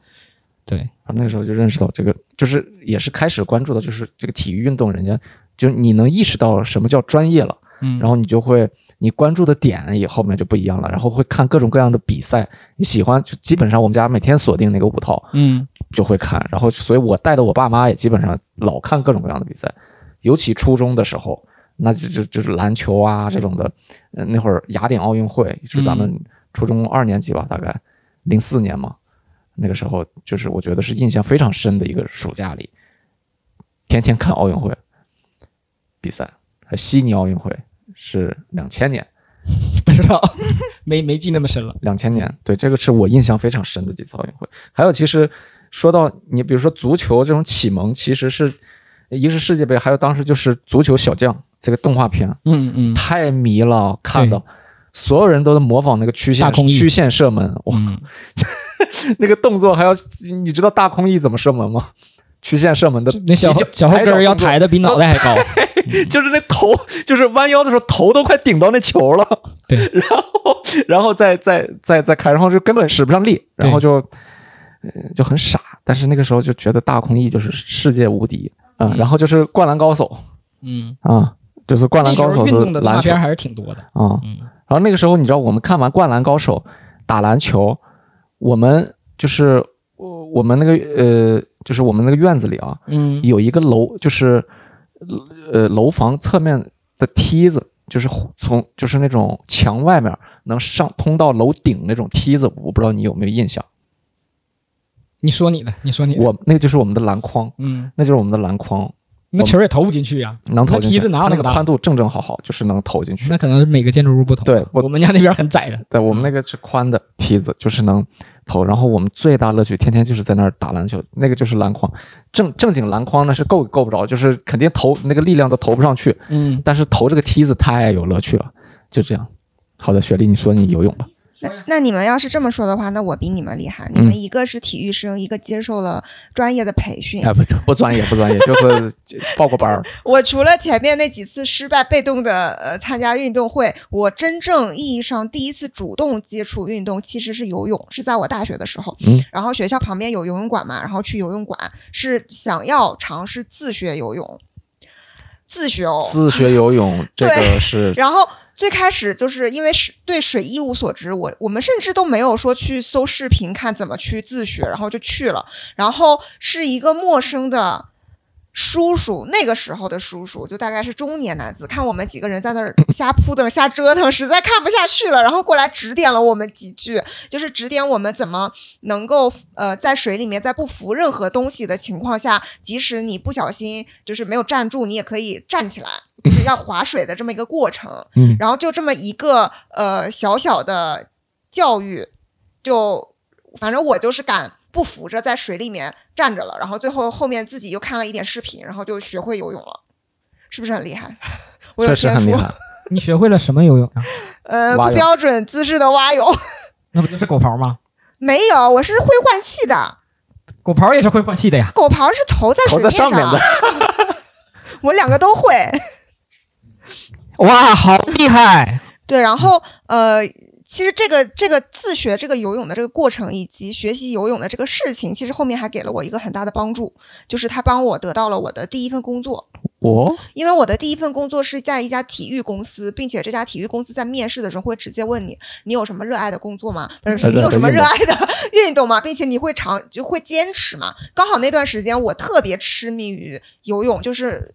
对，那个时候就认识到这个，就是也是开始关注的，就是这个体育运动，人家就是你能意识到什么叫专业了，嗯，然后你就会你关注的点也后面就不一样了，然后会看各种各样的比赛，你喜欢就基本上我们家每天锁定那个五套嗯。就会看，然后所以我带的我爸妈也基本上老看各种各样的比赛，尤其初中的时候，那就就就是篮球啊这种的，呃那会儿雅典奥运会是咱们初中二年级吧，大概零四年嘛，那个时候就是我觉得是印象非常深的一个暑假里，天天看奥运会比赛，还悉尼奥运会是两千年，不知道，没没记那么深了。两千年，对，这个是我印象非常深的几次奥运会。还有，其实说到你，比如说足球这种启蒙，其实是一个是世界杯，还有当时就是足球小将这个动画片，嗯嗯太迷了，看到所有人都在模仿那个曲线曲线射门，哇，嗯，那个动作还要，你知道大空翼怎么射门吗？曲线射门的那小脚小后跟要抬的比脑袋还高。就是那头，就是弯腰的时候头都快顶到那球了。对，然后然后再再再再开，然后就根本使不上力，然后就呃就很傻。但是那个时候就觉得大空翼就是世界无敌啊、嗯。然后就是灌篮高手。嗯，啊、就是灌篮高手的动篮球。啊、画片还是挺多的。嗯。然后那个时候你知道，我们看完灌篮高手打篮球，我们就是我我们那个呃，就是我们那个院子里啊，嗯有一个楼，就是呃楼房侧面的梯子，就是从就是那种墙外面能上通到楼顶那种梯子，我不知道你有没有印象。你说你的，你说你的。我那个就是我们的篮筐，嗯，那就是我们的篮筐，那球也投不进去呀。能投进去。梯子哪有那个宽度正正好好，就是能投进去那。可能是每个建筑物不同。对我我们家那边很窄的。对，我们那个是宽的梯子，就是能投。然后我们最大乐趣，天天就是在那儿打篮球，那个就是篮筐。正正经篮筐呢是够够不着，就是肯定投那个力量都投不上去。嗯，但是投这个梯子太有乐趣了，就这样。好的，雪莉，你说你游泳吧。那那你们要是这么说的话，那我比你们厉害。你嗯们一个是体育生，一个接受了专业的培训。哎，不不专业，不专业，就是 报个班儿。我除了前面那几次失败被动的呃参加运动会，我真正意义上第一次主动接触运动其实是游泳，是在我大学的时候。嗯，然后学校旁边有游泳馆嘛，然后去游泳馆是想要尝试自学游泳，自学哦。自学游泳，这个是 然后最开始就是因为是对水一无所知，我我们甚至都没有说去搜视频看怎么去自学，然后就去了。然后是一个陌生的叔叔，那个时候的叔叔就大概是中年男子，看我们几个人在那儿 瞎扑腾、瞎折腾，实在看不下去了，然后过来指点了我们几句，就是指点我们怎么能够呃在水里面在不浮任何东西的情况下，即使你不小心就是没有站住，你也可以站起来。就是要划水的这么一个过程，嗯然后就这么一个呃小小的教育，就反正我就是敢不浮着在水里面站着了，然后最后后面自己又看了一点视频，然后就学会游泳了，是不是很厉害？我有确实天赋，很厉害。你学会了什么游泳啊？呃，蛙泳不标准姿势的蛙泳 那不就是狗刨吗？没有，我是会换气的，狗刨也是会换气的呀。狗刨是头在头水面在上面的，我两个都会。哇，好厉害！对，然后呃，其实这个这个自学这个游泳的这个过程，以及学习游泳的这个事情，其实后面还给了我一个很大的帮助，就是他帮我得到了我的第一份工作。我因为我的第一份工作是在一家体育公司，并且这家体育公司在面试的时候会直接问你，你有什么热爱的工作吗？不是，呃你有什么热爱热爱的 运动吗？并且你会长就会坚持吗？刚好那段时间我特别痴迷于游泳，就是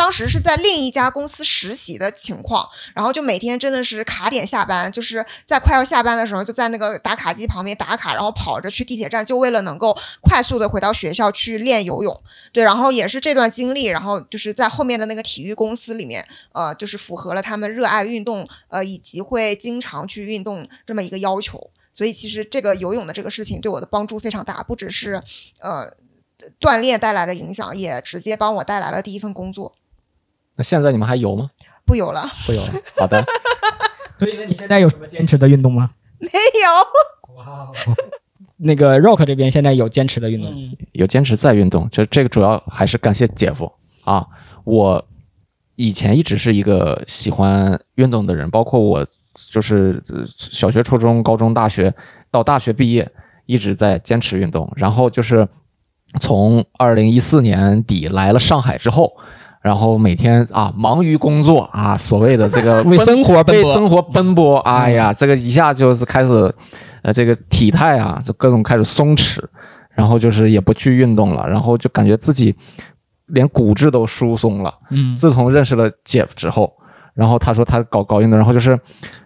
当时是在另一家公司实习的情况，然后就每天真的是卡点下班，就是在快要下班的时候，就在那个打卡机旁边打卡，然后跑着去地铁站，就为了能够快速的回到学校去练游泳。对，然后也是这段经历，然后就是在后面的那个体育公司里面，呃，就是符合了他们热爱运动，呃，以及会经常去运动这么一个要求。所以其实这个游泳的这个事情对我的帮助非常大，不只是呃锻炼带来的影响，也直接帮我带来了第一份工作。那现在你们还游吗？不游了，不游了。好的，所以呢，你现在有什么坚持的运动吗？没有。哇 那个 Rock 这边现在有坚持的运动，有坚持在运动，就这个主要还是感谢姐夫啊。我以前一直是一个喜欢运动的人，包括我就是呃小学、初中、高中、大学到大学毕业，一直在坚持运动。然后就是从二零一四年底来了上海之后，然后每天啊忙于工作啊，所谓的这个 为生活奔波。为生活奔波，哎呀，这个一下就是开始，呃，这个体态啊，就各种开始松弛，然后就是也不去运动了，然后就感觉自己连骨质都疏松了。嗯，自从认识了姐夫之后，然后他说他搞搞运动，然后就是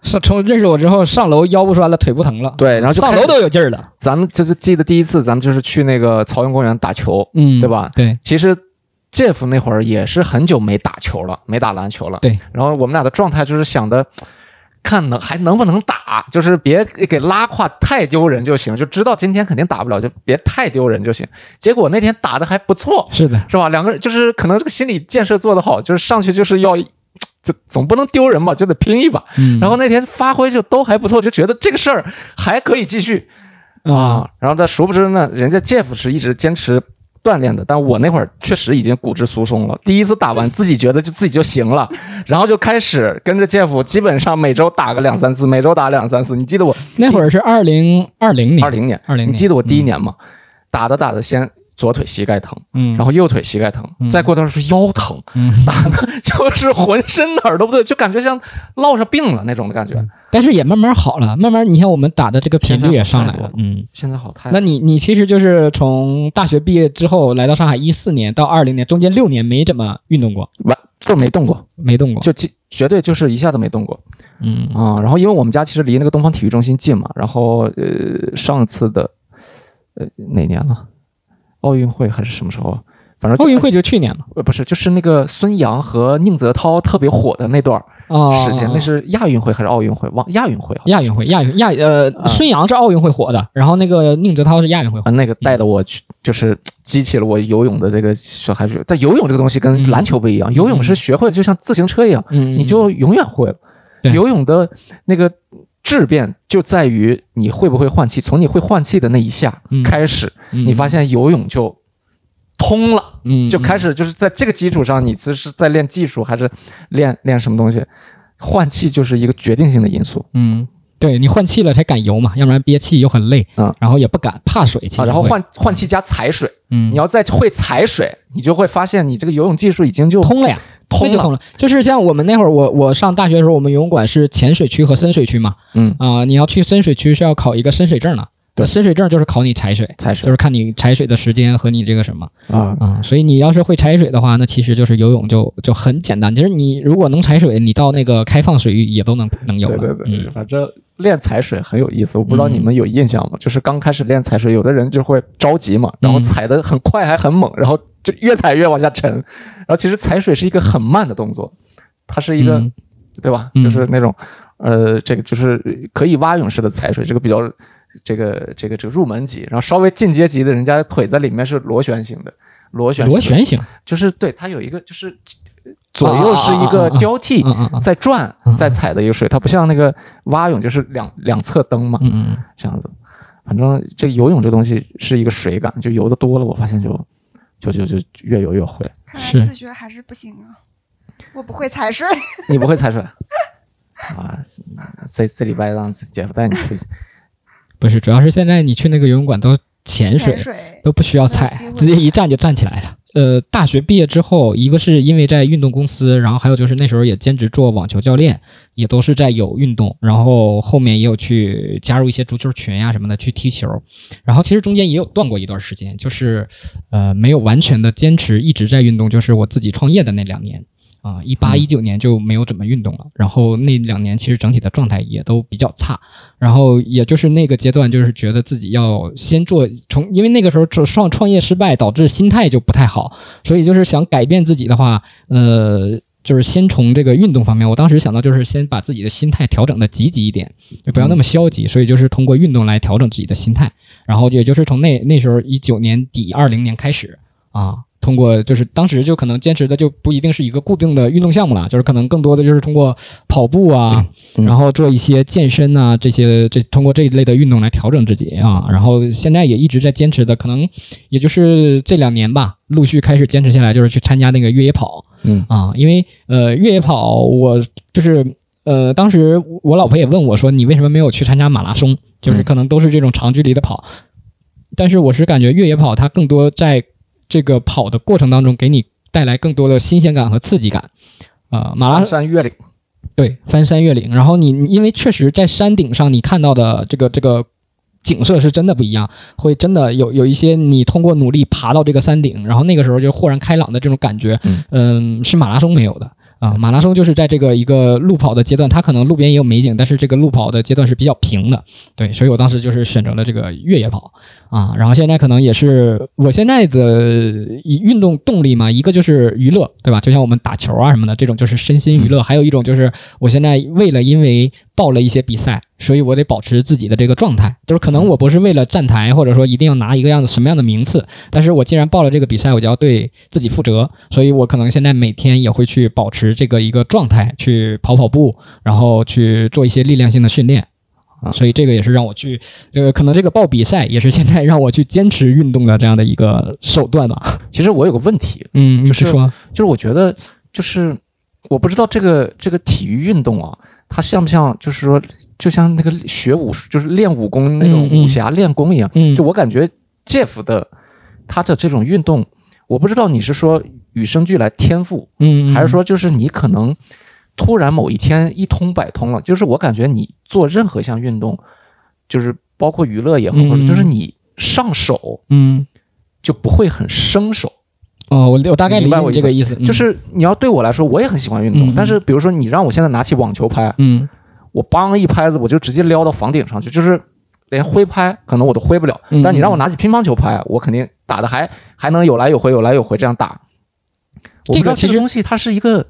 上从认识我之后，上楼腰不酸了，腿不疼了，对，然后就上楼都有劲儿了。咱们就是记得第一次咱们就是去那个朝阳公园打球，嗯，对吧？对其实 Jeff 那会儿也是很久没打球了，没打篮球了。对，然后我们俩的状态就是想的，看能还能不能打，就是别给拉胯太丢人就行，就知道今天肯定打不了，就别太丢人就行。结果那天打的还不错，是的，是吧？两个人就是可能这个心理建设做得好，就是上去就是要。就总不能丢人吧，就得拼一把。嗯，然后那天发挥就都还不错，就觉得这个事儿还可以继续。啊，然后但殊不知呢，人家 Jeff 是一直坚持锻炼的，但我那会儿确实已经骨质疏松了。第一次打完，自己觉得就自己就行了，然后就开始跟着 Jeff，基本上每周打个两三次，每周打两三次。你记得我那会儿是二零二零年，二零年，二零，你记得我第一年吗？打的打的先左腿膝盖疼，嗯，然后右腿膝盖疼，再过段时间腰疼，嗯，打的就是浑身哪儿都不对，就感觉像落上病了那种的感觉。但是也慢慢好了，慢慢你看我们打的这个频率也上来了现在好太多，嗯。现在好太那你你其实就是从大学毕业之后来到上海，一四年到二零年，中间六年没怎么运动过，完就没动过，没动过，就绝绝对就是一下都没动过嗯啊。然后因为我们家其实离那个东方体育中心近嘛，然后呃上次的呃哪年了？奥运会还是什么时候啊？反正奥运会就去年嘛，呃不是，就是那个孙杨和宁泽涛特别火的那段时间，那是亚运会还是奥运会？忘亚运会啊。亚运会，亚运亚呃，啊。孙杨是奥运会火的，然后那个宁泽涛是亚运会那个带的我去，就是激起了我游泳的这个小孩子。但游泳这个东西跟嗯。篮球不一样，游泳是学会了就像自行车一样，嗯，你就永远会游泳的那个质变就在于你会不会换气，从你会换气的那一下嗯。开始，嗯。你发现游泳就通了，嗯就开始就是在这个基础上，你这是在练技术还是练练什么东西？换气就是一个决定性的因素。嗯，对你换气了才敢游嘛，要不然憋气又很累，嗯。然后也不敢，怕水，气啊。然后，换换气加踩水，嗯，你要再会踩水，你就会发现你这个游泳技术已经就通了呀，通了。就通了。就是像我们那会儿，我我上大学的时候，我们游泳馆是浅水区和深水区嘛，嗯，啊、你要去深水区是要考一个深水证的，对深水证就是考你踩水。踩水就是看你踩水的时间和你这个什么啊，啊、所以你要是会踩水的话，那其实就是游泳就就很简单。其实你如果能踩水，你到那个开放水域也都能能游了。对对对，嗯反正练踩水很有意思，我不知道你们有印象吗？就是刚开始练踩水，有的人就会着急嘛，然后嗯踩得很快还很猛，然后就越踩越往下沉。然后其实踩水是一个很慢的动作，它是一个、嗯对吧？嗯就是那种呃，这个就是可以蛙泳式的踩水，这个比较这个这个这个入门级，然后稍微进阶级的，人家腿在里面是螺旋形的，螺旋螺旋形，就是对它有一个就是左右是一个交替。在转嗯在踩的一个水，它不像那个蛙泳，就是两两侧蹬嘛，嗯嗯这样子。反正这游泳这东西是一个水感，就游的多了，我发现就就就就越游越会。看来自学还是不行啊，我不会踩水。你不会踩水 啊？这这礼拜让姐夫带你去，不是，主要是现在你去那个游泳馆都潜水潜，水都不需要踩直接一站就站起来了。呃大学毕业之后，一个是因为在运动公司，然后还有就是那时候也兼职做网球教练，也都是在有运动，然后后面也有去加入一些足球群呀、什么的去踢球，然后其实中间也有断过一段时间，就是呃没有完全的坚持一直在运动，就是我自己创业的那两年。啊，一八一九年就没有怎么运动了，然后那两年其实整体的状态也都比较差，然后也就是那个阶段，就是觉得自己要先做从，因为那个时候创创业失败，导致心态就不太好，所以就是想改变自己的话，呃，就是先从这个运动方面，我当时想到就是先把自己的心态调整的积极一点，就不要那么消极，所以就是通过运动来调整自己的心态，然后也就是从那那时候一九年底二零年开始啊。通过就是当时就可能坚持的就不一定是一个固定的运动项目了，就是可能更多的就是通过跑步啊，嗯然后做一些健身啊这些这通过这一类的运动来调整自己啊，然后现在也一直在坚持的，可能也就是这两年吧，陆续开始坚持下来，就是去参加那个越野跑嗯。啊，因为呃越野跑我就是呃当时我老婆也问我说你为什么没有去参加马拉松，就是嗯。可能都是这种长距离的跑，但是我是感觉越野跑它更多在这个跑的过程当中，给你带来更多的新鲜感和刺激感。啊、马拉翻山越岭，对翻山越岭，然后你你因为确实在山顶上你看到的这个这个景色是真的不一样，会真的有有一些你通过努力爬到这个山顶，然后那个时候就豁然开朗的这种感觉，嗯嗯，是马拉松没有的。啊，马拉松就是在这个一个路跑的阶段，它可能路边也有美景，但是这个路跑的阶段是比较平的，对，所以我当时就是选择了这个越野跑啊。然后现在可能也是我现在的运动动力嘛，一个就是娱乐，对吧？就像我们打球啊什么的，这种就是身心娱乐；还有一种就是我现在为了因为报了一些比赛，所以我得保持自己的这个状态，就是可能我不是为了站台，或者说一定要拿一个样子什么样的名次，但是我既然报了这个比赛，我就要对自己负责，所以我可能现在每天也会去保持这个一个状态，去跑跑步，然后去做一些力量性的训练。啊，所以这个也是让我去，这个可能这个报比赛也是现在让我去坚持运动的这样的一个手段吧。其实我有个问题，嗯，就是说，就是我觉得，就是我不知道这个这个体育运动啊，它像不像，就是说，就像那个学武术，就是练武功那种武侠练功一样。嗯，就我感觉 Jeff 的他的这种运动，我不知道你是说与生俱来天赋，嗯，嗯还是说就是你可能突然某一天一通百通了。就是我感觉你做任何一项运动，就是包括娱乐也好，嗯或者就是你上手嗯，就不会很生手。哦，我我大概理解明白我这个意思，嗯就是你要对我来说，我也很喜欢运动，嗯但是比如说你让我现在拿起网球拍，嗯我梆一拍子，我就直接撩到房顶上去，就是连挥拍可能我都挥不了。嗯但你让我拿起乒乓球拍，我肯定打的还还能有来有回，有来有回这样打。这个其实这个东西它是一个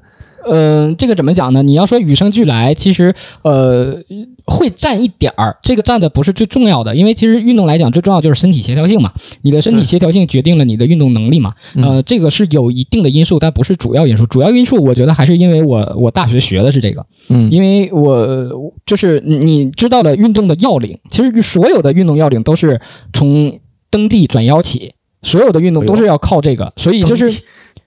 嗯，这个怎么讲呢？你要说与生俱来，其实呃会占一点儿，这个占的不是最重要的，因为其实运动来讲最重要就是身体协调性嘛，你的身体协调性决定了你的运动能力嘛，呃，这个是有一定的因素，但不是主要因素。主要因素我觉得还是因为我我大学学的是这个，嗯因为我就是你知道的运动的要领，其实所有的运动要领都是从蹬地转腰起，所有的运动都是要靠这个，所以就是。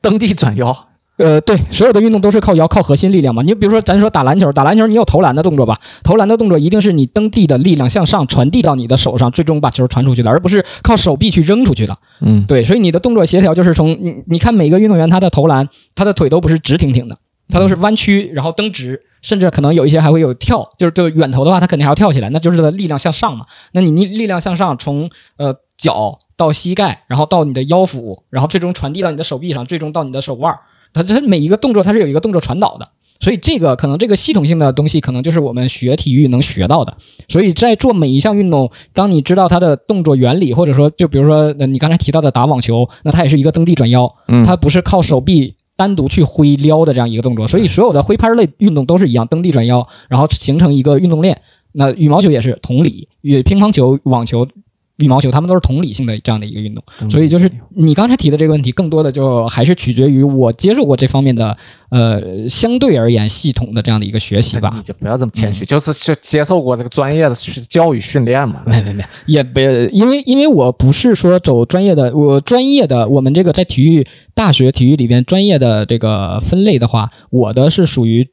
蹬地转腰，呃，对，所有的运动都是靠腰、靠核心力量嘛。你比如说，咱说打篮球，打篮球你有投篮的动作吧？投篮的动作一定是你蹬地的力量向上传递到你的手上，最终把球传出去的，而不是靠手臂去扔出去的。嗯对，所以你的动作协调就是从你你看每个运动员他的投篮，他的腿都不是直挺挺的，他都是弯曲，然后蹬直，甚至可能有一些还会有跳，就是就远投的话，他肯定还要跳起来，那就是他的力量向上嘛。那你你力量向上，从呃脚到膝盖，然后到你的腰腹，然后最终传递到你的手臂上，最终到你的手腕儿。它这每一个动作它是有一个动作传导的，所以这个可能这个系统性的东西，可能就是我们学体育能学到的。所以在做每一项运动，当你知道它的动作原理，或者说就比如说呃你刚才提到的打网球，那它也是一个蹬地转腰，嗯它不是靠手臂单独去挥撩的这样一个动作。所以所有的挥拍类运动都是一样，蹬地转腰，然后形成一个运动链。那羽毛球也是同理，与乒乓球、网球。羽毛球，他们都是同理性的这样的一个运动，所以就是你刚才提的这个问题，更多的就还是取决于我接受过这方面的，呃，相对而言系统的这样的一个学习吧你。就不要这么谦嗯虚，就是就接受过这个专业的教育训练嘛。没没没，也别因为因为我不是说走专业的，我专业的我们这个在体育大学体育里边专业的这个分类的话，我的是属于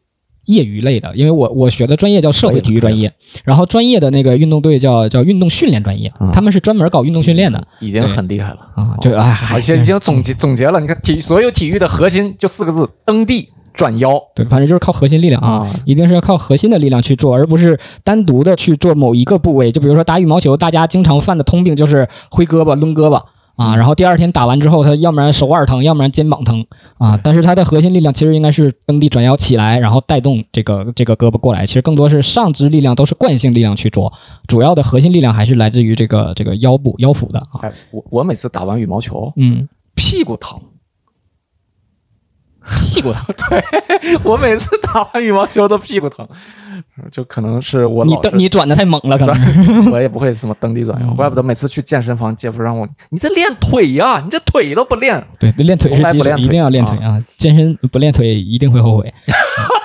业余类的，因为我我学的专业叫社会体育专业，然后专业的那个运动队叫叫运动训练专业，啊他们是专门搞运动训练的已经很厉害了啊。就哎，嗨而且已经总结总结了，你看体所有体育的核心就四个字：蹬地转腰对，反正就是靠核心力量啊，啊。一定是要靠核心的力量去做，而不是单独的去做某一个部位。就比如说打羽毛球，大家经常犯的通病就是挥胳膊、抡胳膊啊，然后第二天打完之后，他要不然手腕疼，要不然肩膀疼啊。但是他的核心力量其实应该是蹬地转腰起来，然后带动这个这个胳膊过来。其实更多是上肢力量都是惯性力量去做，主要的核心力量还是来自于这个这个腰部腰腹的啊。哎，我我每次打完羽毛球，嗯，屁股疼。屁股疼，对我每次打完羽毛球都屁股疼，就可能是我你蹬你转的太猛了，可能。我也不会什么蹬地转腰，嗯怪不得每次去健身房，姐夫让我你这练腿呀、你这腿都不练。对，练腿是基础，从来不练腿一定要练腿啊！健身不练腿一定会后悔。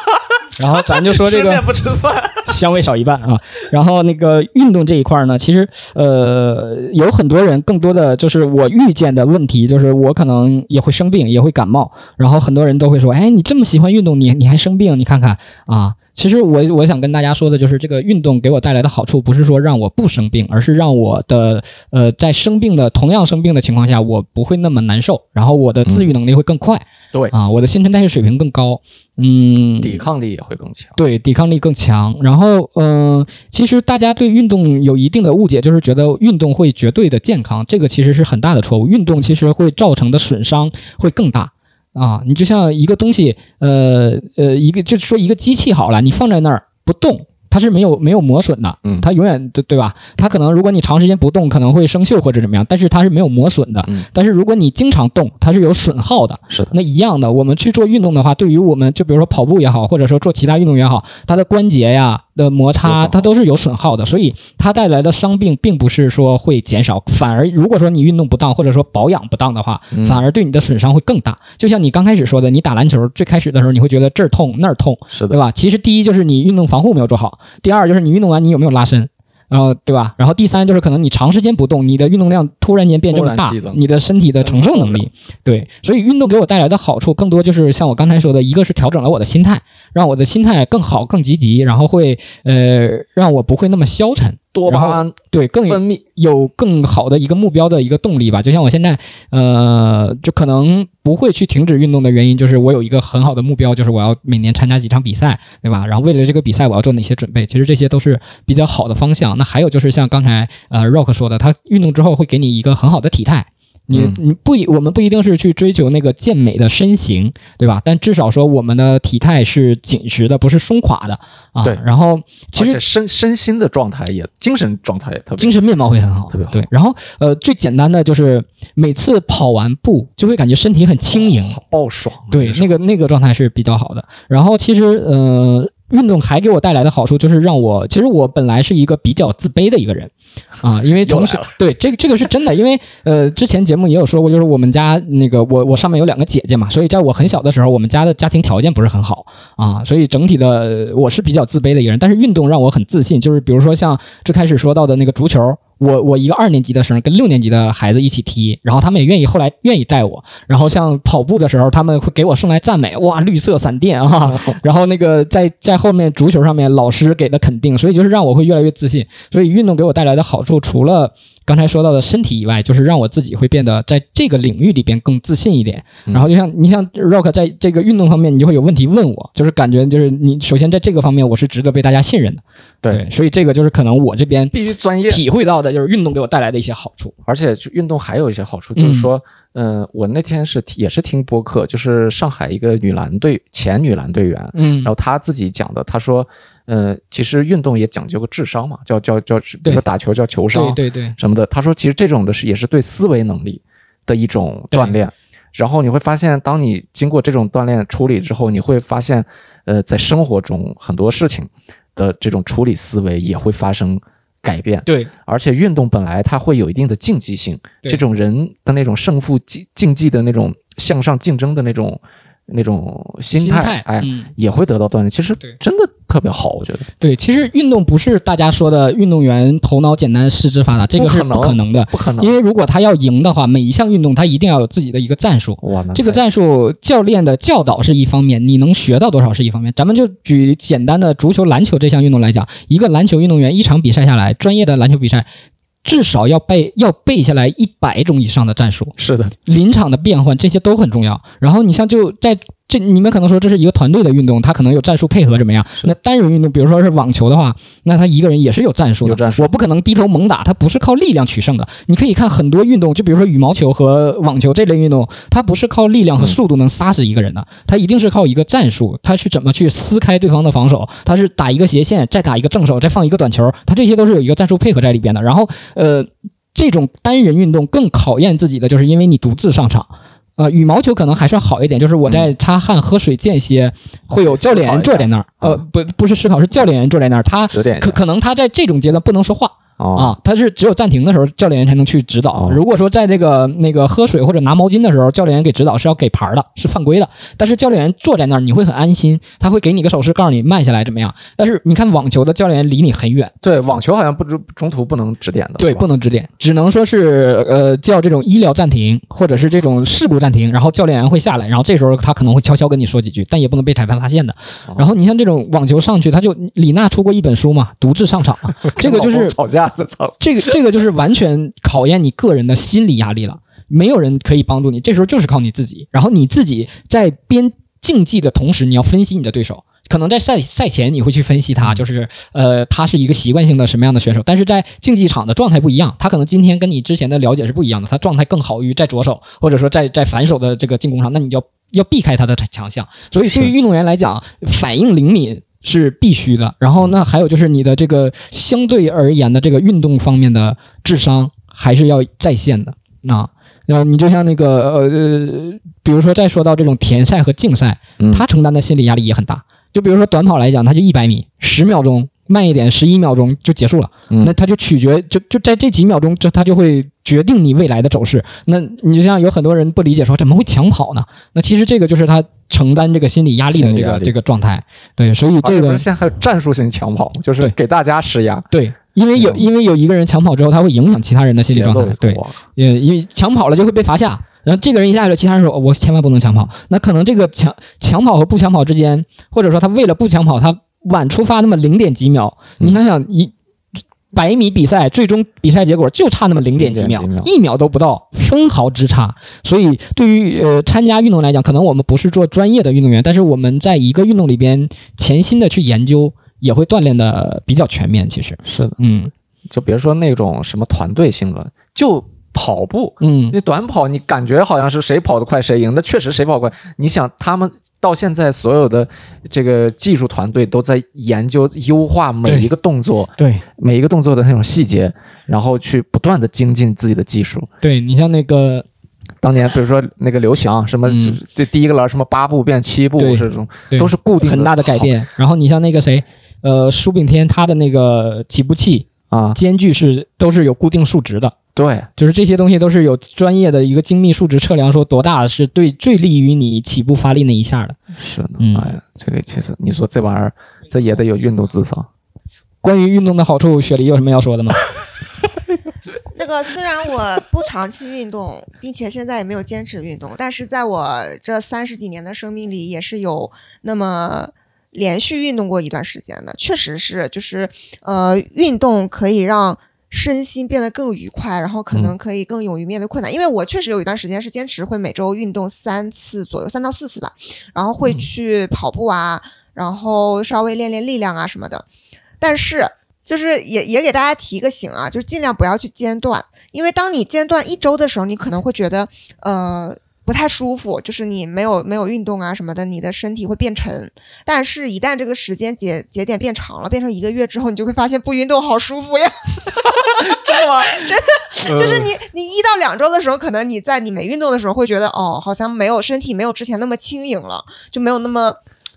然后咱就说这个不吃蒜，香味少一半啊。然后那个运动这一块儿呢，其实呃有很多人，更多的就是我遇见的问题，就是我可能也会生病，也会感冒，然后很多人都会说，哎，你这么喜欢运动，你你还生病，你看看啊。其实我我想跟大家说的就是，这个运动给我带来的好处，不是说让我不生病，而是让我的呃在生病的同样生病的情况下，我不会那么难受，然后我的自愈能力会更快、对，啊，我的新陈代谢水平更高，嗯，抵抗力也会更强。对，抵抗力更强。然后，嗯、其实大家对运动有一定的误解，就是觉得运动会绝对的健康，这个其实是很大的错误。运动其实会造成的损伤会更大啊。你就像一个东西，呃呃，一个就是说一个机器好了，你放在那儿不动。它是没有没有磨损的，嗯它永远对对吧？它可能如果你长时间不动，可能会生锈或者怎么样，但是它是没有磨损的。嗯但是如果你经常动，它是有损耗的。是的，那一样的，我们去做运动的话，对于我们就比如说跑步也好，或者说做其他运动也好，它的关节呀的摩擦，它都是有损耗的，所以它带来的伤病并不是说会减少，反而如果说你运动不当或者说保养不当的话，嗯反而对你的损伤会更大。就像你刚开始说的，你打篮球最开始的时候，你会觉得这儿痛那儿痛，是的，对吧？其实第一就是你运动防护没有做好，第二就是你运动完你有没有拉伸。然后对吧？然后第三就是可能你长时间不动，你的运动量突然间变这么大你的身体的承受能力，对，所以运动给我带来的好处更多就是像我刚才说的，一个是调整了我的心态，让我的心态更好、更积极，然后会呃让我不会那么消沉，多巴胺对，更有分泌，有更好的一个目标的一个动力吧。就像我现在，呃，就可能不会去停止运动的原因，就是我有一个很好的目标，就是我要每年参加几场比赛，对吧？然后为了这个比赛，我要做哪些准备？其实这些都是比较好的方向。那还有就是像刚才呃 Rock 说的，他运动之后会给你一个很好的体态。你嗯你不一，我们不一定是去追求那个健美的身形，对吧？但至少说我们的体态是紧实的，不是松垮的啊。对然后其实身身心的状态也，精神状态也特别精神面貌会很好，特别好对，然后呃，最简单的就是每次跑完步就会感觉身体很轻盈，爆爽。对，那个那个状态是比较好的。然后其实呃，运动还给我带来的好处就是让我，其实我本来是一个比较自卑的一个人啊，因为从小对这个这个是真的，因为呃之前节目也有说过，就是我们家那个我我上面有两个姐姐嘛，所以在我很小的时候，我们家的家庭条件不是很好啊，所以整体的呃我是比较自卑的一个人。但是运动让我很自信，就是比如说像最开始说到的那个足球。我我一个二年级的生跟六年级的孩子一起踢，然后他们也愿意后来愿意带我，然后像跑步的时候，他们会给我送来赞美，哇，绿色闪电啊，然后那个在在后面足球上面老师给的肯定，所以就是让我会越来越自信。所以运动给我带来的好处，除了刚才说到的身体以外，就是让我自己会变得在这个领域里边更自信一点。嗯。然后就像你像 Rock 在这个运动方面，你就会有问题问我，就是感觉就是你首先在这个方面我是值得被大家信任的，对。所以这个就是可能我这边必须专业，体会到的就是运动给我带来的一些好处。而且就运动还有一些好处，就是说，嗯、我那天是也是听播客，就是上海一个女篮队前女篮队员，嗯。然后她自己讲的，她说，呃，其实运动也讲究个智商嘛，叫叫叫，比如说打球叫球商，对对对，什么的。他说，其实这种的是也是对思维能力的一种锻炼。然后你会发现，当你经过这种锻炼处理之后，你会发现，呃，在生活中很多事情的这种处理思维也会发生改变。对而且运动本来它会有一定的竞技性，这种人的那种胜负竞竞技的那种向上竞争的那种那种心心态哎，嗯也会得到锻炼。其实对真的特别好，我觉得对，其实运动不是大家说的运动员头脑简单四肢发达，这个是不可能的。不可能。因为如果他要赢的话，每一项运动他一定要有自己的一个战术。这个战术教练的教导是一方面，你能学到多少是一方面。咱们就举简单的足球、篮球这项运动来讲，一个篮球运动员一场比赛下来，专业的篮球比赛至少要背要背下来一百种以上的战术。是的，临场的变换这些都很重要。然后你像就在这，你们可能说这是一个团队的运动，他可能有战术配合怎么样？那单人运动，比如说是网球的话，那他一个人也是有战术的。有战术我不可能低头猛打，他不是靠力量取胜的。你可以看很多运动，就比如说羽毛球和网球这类运动，它不是靠力量和速度能杀死一个人的，它一定是靠一个战术，它是怎么去撕开对方的防守，它是打一个斜线，再打一个正手，再放一个短球，它这些都是有一个战术配合在里边的。然后，呃。这种单人运动更考验自己的，就是因为你独自上场。呃，羽毛球可能还算好一点，就是我在擦汗、喝水间歇，会有教练员坐在那儿。呃，不，不是思考，是教练员坐在那儿。他可可能他在这种阶段不能说话哦，啊，他是只有暂停的时候，教练员才能去指导哦。如果说在这个那个喝水或者拿毛巾的时候，教练员给指导是要给牌儿的，是犯规的。但是教练员坐在那儿，你会很安心，他会给你个手势，告诉你慢下来怎么样。但是你看网球的教练员离你很远。对，网球好像不中中途不能指点的，对，不能指点，只能说是呃叫这种医疗暂停，或者是这种事故暂停，然后教练员会下来，然后这时候他可能会悄悄跟你说几句，但也不能被裁判发现的。哦然后你像这种网球上去，他就李娜出过一本书嘛，独自上场嘛，这个就是 吵架在操，这个这个就是完全考验你个人的心理压力了，没有人可以帮助你，这时候就是靠你自己。然后你自己在边竞技的同时，你要分析你的对手。可能在赛赛前你会去分析他，就是呃，他是一个习惯性的什么样的选手，但是在竞技场的状态不一样，他可能今天跟你之前的了解是不一样的，他状态更好于在左手，或者说在在反手的这个进攻上，那你要要避开他的强项。所以对于运动员来讲，反应灵敏是必须的。然后那还有就是你的这个相对而言的这个运动方面的智商还是要在线的啊。然后你就像那个呃，比如说再说到这种田赛和竞赛，嗯他承担的心理压力也很大。就比如说短跑来讲，他就一百米，十秒钟慢一点，十一秒钟就结束了。嗯那他就取决就就在这几秒钟，这他就会决定你未来的走势。那你就像有很多人不理解说怎么会抢跑呢？那其实这个就是他承担这个心理压力的这个这个状态。对，所以这个现在还有战术性抢跑，就是给大家施压，对，因为有嗯因为有一个人抢跑之后，他会影响其他人的心理状态。对，哇呃，因为抢跑了就会被罚下，然后这个人一下去了，其他人说、哦我千万不能抢跑。那可能这个抢抢跑和不抢跑之间，或者说他为了不抢跑，他晚出发那么零点几秒，嗯你想想一。百米比赛最终比赛结果就差那么零点几秒 0. 几秒，一秒都不到，分毫之差。所以对于呃参加运动来讲，可能我们不是做专业的运动员，但是我们在一个运动里边潜心的去研究，也会锻炼的比较全面。其实，是的，嗯就比如说那种什么团队性的，就跑步，嗯，那短跑，你感觉好像是谁跑得快谁赢，那确实谁跑得快。你想，他们到现在所有的这个技术团队都在研究优化每一个动作，对。每一个动作的那种细节，然后去不断的精进自己的技术。对你像那个当年比如说那个刘翔，什么嗯这第一个栏什么八步变七步对这种，对都是固定很大的改变。然后你像那个谁，呃，苏炳添他的那个起步器啊，间距是都是有固定数值的，对，就是这些东西都是有专业的一个精密数值测量，说多大是对最利于你起步发力那一下的。是的，嗯哎呀，这个其实你说这玩意儿，这也得有运动智商。关于运动的好处，雪梨有什么要说的吗？那个虽然我不长期运动，并且现在也没有坚持运动，但是在我这三十几年的生命里，也是有那么连续运动过一段时间的。确实是，就是呃，运动可以让身心变得更愉快，然后可能可以更勇于面对困难。因为我确实有一段时间是坚持会每周运动三次左右，三到四次吧，然后会去跑步啊，然后稍微练练力量啊什么的。但是就是也也给大家提个醒啊，就是尽量不要去间断，因为当你间断一周的时候，你可能会觉得呃不太舒服，就是你没有没有运动啊什么的，你的身体会变沉。但是，一旦这个时间节节点变长了，变成一个月之后，你就会发现不运动好舒服呀。真的吗？真的，就是你你一到两周的时候，可能你在你没运动的时候会觉得哦，好像没有身体没有之前那么轻盈了，就没有那么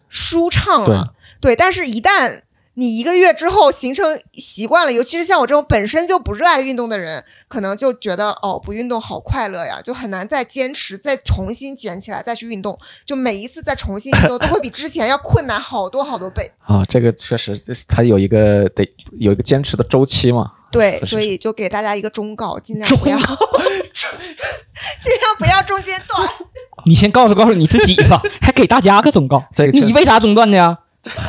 舒畅了。对，但是一旦你一个月之后形成习惯了，尤其是像我这种本身就不热爱运动的人，可能就觉得哦，不运动好快乐呀，就很难再坚持，再重新捡起来再去运动。就每一次再重新运动，都会比之前要困难好多好多倍。啊，这个确实，这它有一个得有一个坚持的周期嘛。对，所以就给大家一个忠告，尽量不要，尽量不要中间断。你先告诉告诉你自己吧，还给大家个忠告。这个你为啥中断的呀？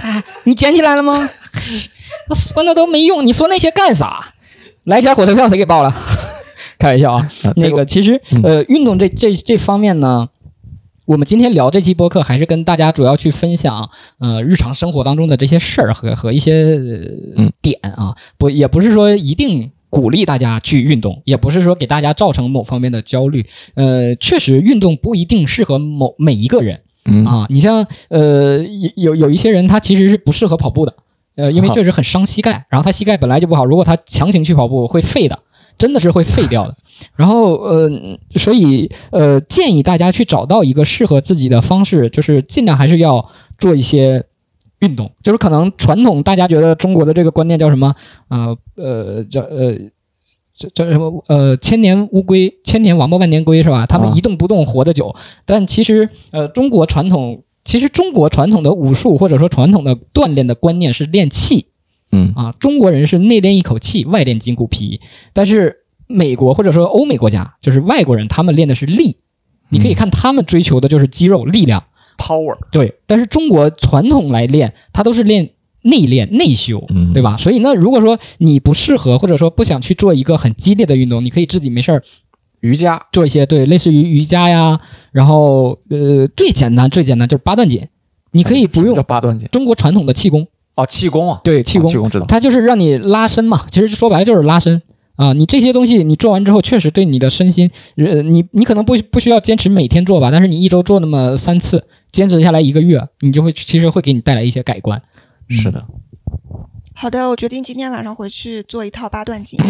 哎，你捡起来了吗？我说那都没用，你说那些干啥？来钱火车票谁给报了？开玩笑啊啊，那个其实呃，运动这这这方面呢，我们今天聊这期播客，还是跟大家主要去分享呃日常生活当中的这些事儿和和一些、点啊，不也不是说一定。鼓励大家去运动，也不是说给大家造成某方面的焦虑。呃，确实运动不一定适合某每一个人，嗯啊，你像呃有有有一些人他其实是不适合跑步的，呃，因为确实很伤膝盖，然后他膝盖本来就不好，如果他强行去跑步会废的，真的是会废掉的。然后呃，所以呃建议大家去找到一个适合自己的方式，就是尽量还是要做一些。运动就是可能传统大家觉得中国的这个观念叫什么啊呃叫呃这叫什么呃千年乌龟千年王八万年龟是吧？他们啊一动不动活得久，但其实呃，中国传统其实中国传统的武术或者说传统的锻炼的观念是练气嗯啊，中国人是内练一口气，外练筋骨皮。但是美国或者说欧美国家，就是外国人，他们练的是力。你可以看他们追求的就是肌肉力量，，power，对。但是中国传统来练，它都是练内练内修，嗯。对吧？所以那如果说你不适合或者说不想去做一个很激烈的运动，你可以自己没事儿瑜伽，做一些对，类似于瑜伽呀，然后呃，最简单最简单就是八段锦，你可以不用八段锦？中国传统的气功，哦，气功啊，对气功，啊气功知道，它就是让你拉伸嘛，其实说白了就是拉伸。啊。你这些东西你做完之后，确实对你的身心，呃，你你可能不不需要坚持每天做吧，但是你一周做那么三次，坚持下来一个月，你就会其实会给你带来一些改观。是的，好的，我决定今天晚上回去做一套八段锦。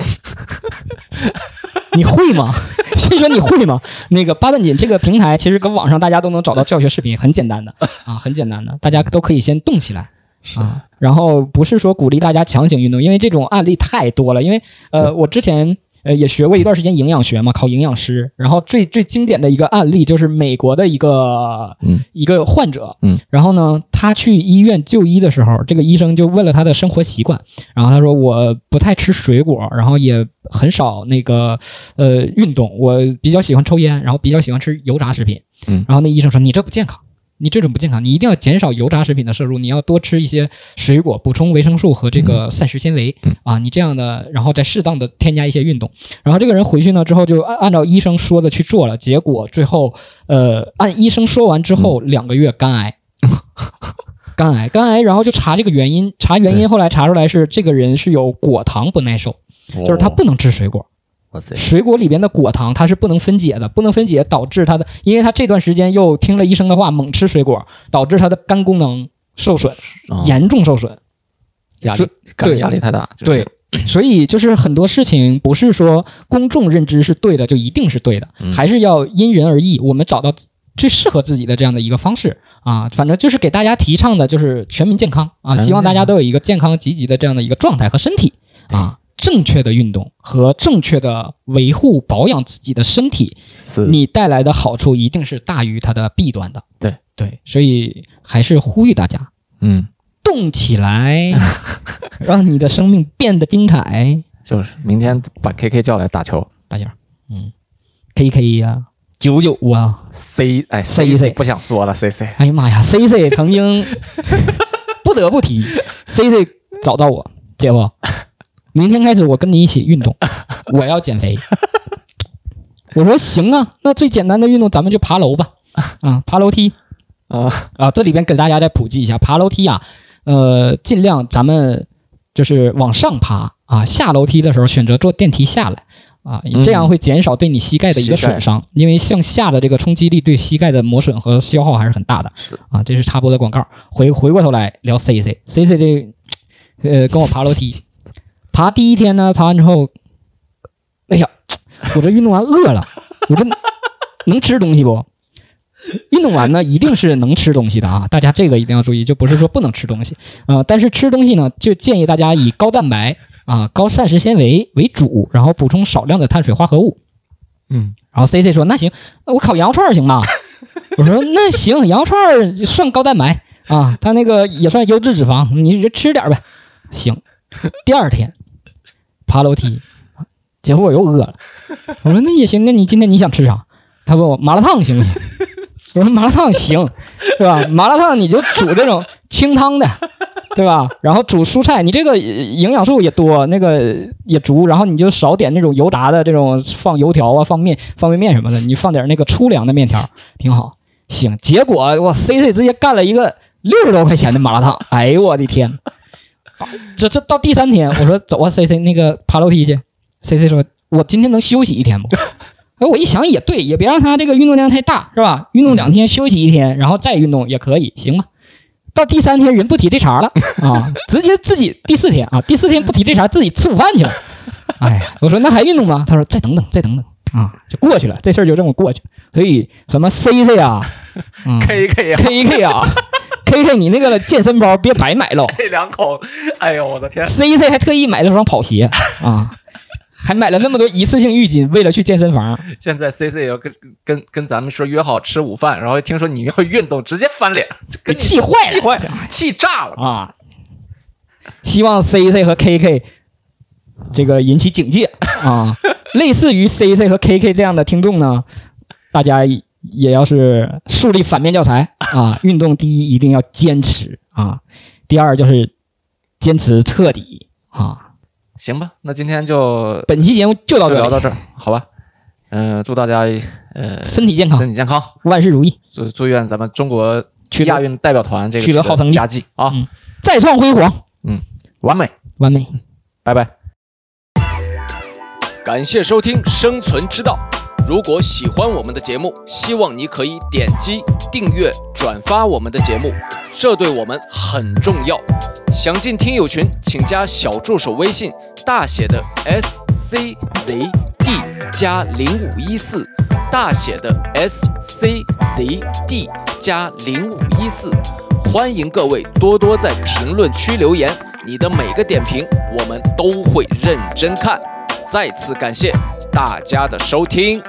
你会吗？先说你会吗？那个八段锦这个平台，其实跟网上大家都能找到教学视频，很简单的啊，很简单的，大家都可以先动起来啊。然后不是说鼓励大家强行运动，因为这种案例太多了。因为呃，我之前呃也学过一段时间营养学嘛，考营养师。然后最最经典的一个案例就是美国的一个、嗯。一个患者，嗯，然后呢，他去医院就医的时候，这个医生就问了他的生活习惯，然后他说我不太吃水果，然后也很少那个呃运动，我比较喜欢抽烟，然后比较喜欢吃油炸食品。嗯。然后那医生说你这不健康，你这种不健康，你一定要减少油炸食品的摄入，你要多吃一些水果，补充维生素和这个膳食纤维、嗯啊，你这样的，然后再适当的添加一些运动。然后这个人回去呢之后就按按照医生说的去做了，结果最后呃按医生说完之后、两个月肝癌。肝癌，肝癌，然后就查这个原因，查原因，后来查出来是这个人是有果糖不耐受，就是他哦不能吃水果，哇塞，水果里边的果糖它是不能分解的，不能分解导致它的，因为它这段时间又听了医生的话猛吃水果，导致它的肝功能受损，啊严重受损。压力对压力太大，就是对，所以就是很多事情不是说公众认知是对的就一定是对的，嗯还是要因人而异，我们找到最适合自己的这样的一个方式啊。反正就是给大家提倡的就是全民健康啊，希望大家都有一个健康积极的这样的一个状态和身体啊。正确的运动和正确的维护保养自己的身体，是。你带来的好处一定是大于它的弊端的。对。对，所以还是呼吁大家嗯，动起来，让你的生命变得精彩。就是明天把 KK 叫来打球。大家，嗯，K K 呀，九九啊，，C 哎 C C 不想说了，C C 哎呀妈呀，C C 曾经 不得不提，C C 找到我，姐夫，明天开始我跟你一起运动，我要减肥。我说行啊，那最简单的运动咱们就爬楼吧，啊，爬楼梯。啊，啊，这里边给大家再普及一下，爬楼梯啊，呃，尽量咱们就是往上爬啊，下楼梯的时候选择坐电梯下来。啊，这样会减少对你膝盖的一个损伤，因为向下的这个冲击力对膝盖的磨损和消耗还是很大的。是。啊，这是插播的广告。回回过头来聊 C C C C 这，呃，跟我爬楼梯，爬第一天呢，爬完之后，哎呀，我这运动完饿了，我这能吃东西不？运动完呢，一定是能吃东西的啊，大家这个一定要注意，就不是说不能吃东西，呃，但是吃东西呢，就建议大家以高蛋白啊、高膳食纤维为主，然后补充少量的碳水化合物。嗯，然后 C C 说：“那行，那我烤羊肉串儿行吗？”我说：“那行，羊肉串儿算高蛋白啊，它那个也算优质脂肪，你就吃点儿呗。”行。第二天爬楼梯，结果我又饿了。我说：“那也行，那你今天你想吃啥？”他问我麻辣烫行不行？我说麻辣烫行，对吧？麻辣烫你就煮这种清汤的，对吧？然后煮蔬菜，你这个营养素也多，那个也足，然后你就少点那种油炸的这种放油条啊、放面、方便面什么的，你放点那个粗粮的面条，挺好。行，结果我 C C 直接干了一个六十多块钱的麻辣烫，哎呦我的天！这这到第三天，我说走啊，C C 那个爬楼梯去，C C 说，我今天能休息一天不？哎，我一想也对，也别让他这个运动量太大，是吧？运动两天，休息一天，然后再运动也可以，行吧？到第三天人不提这茬了啊，直接自己第四天啊，第四天不提这茬，自己吃午饭去了。哎呀，我说那还运动吗？他说再等等，再等等啊，就过去了，这事儿就这么过去。所以什么 C C 啊，嗯 K K 呀，K K 啊，K K 你那个健身包别白买了 这两口，哎呦我的天！，C C 还特意买了双跑鞋啊，还买了那么多一次性浴巾，为了去健身房。现在 C C 也要跟跟跟咱们说约好吃午饭，然后听说你要运动，直接翻脸，给气坏了气坏，气炸了。啊！希望 C C 和 K K 这个引起警戒啊！类似于 C C 和 K K 这样的听众呢，大家也要是树立反面教材啊！运动第一一定要坚持啊，第二就是坚持彻底啊！行吧，那今天就本期节目就到这里，聊到这儿，好吧？嗯、祝大家呃身体健康，身体健康，万事如意，祝祝愿咱们中国取得亚运代表团这个取得好成绩佳绩啊，嗯再创辉煌，嗯完美，完美。拜拜。感谢收听《生存之道》。如果喜欢我们的节目，希望你可以点击订阅、转发我们的节目，这对我们很重要。想进听友群，请加小助手微信，大写的 S C Z D 加零五一四，大写的 S C Z D 加零五一四。欢迎各位多多在评论区留言，你的每个点评我们都会认真看。再次感谢大家的收听。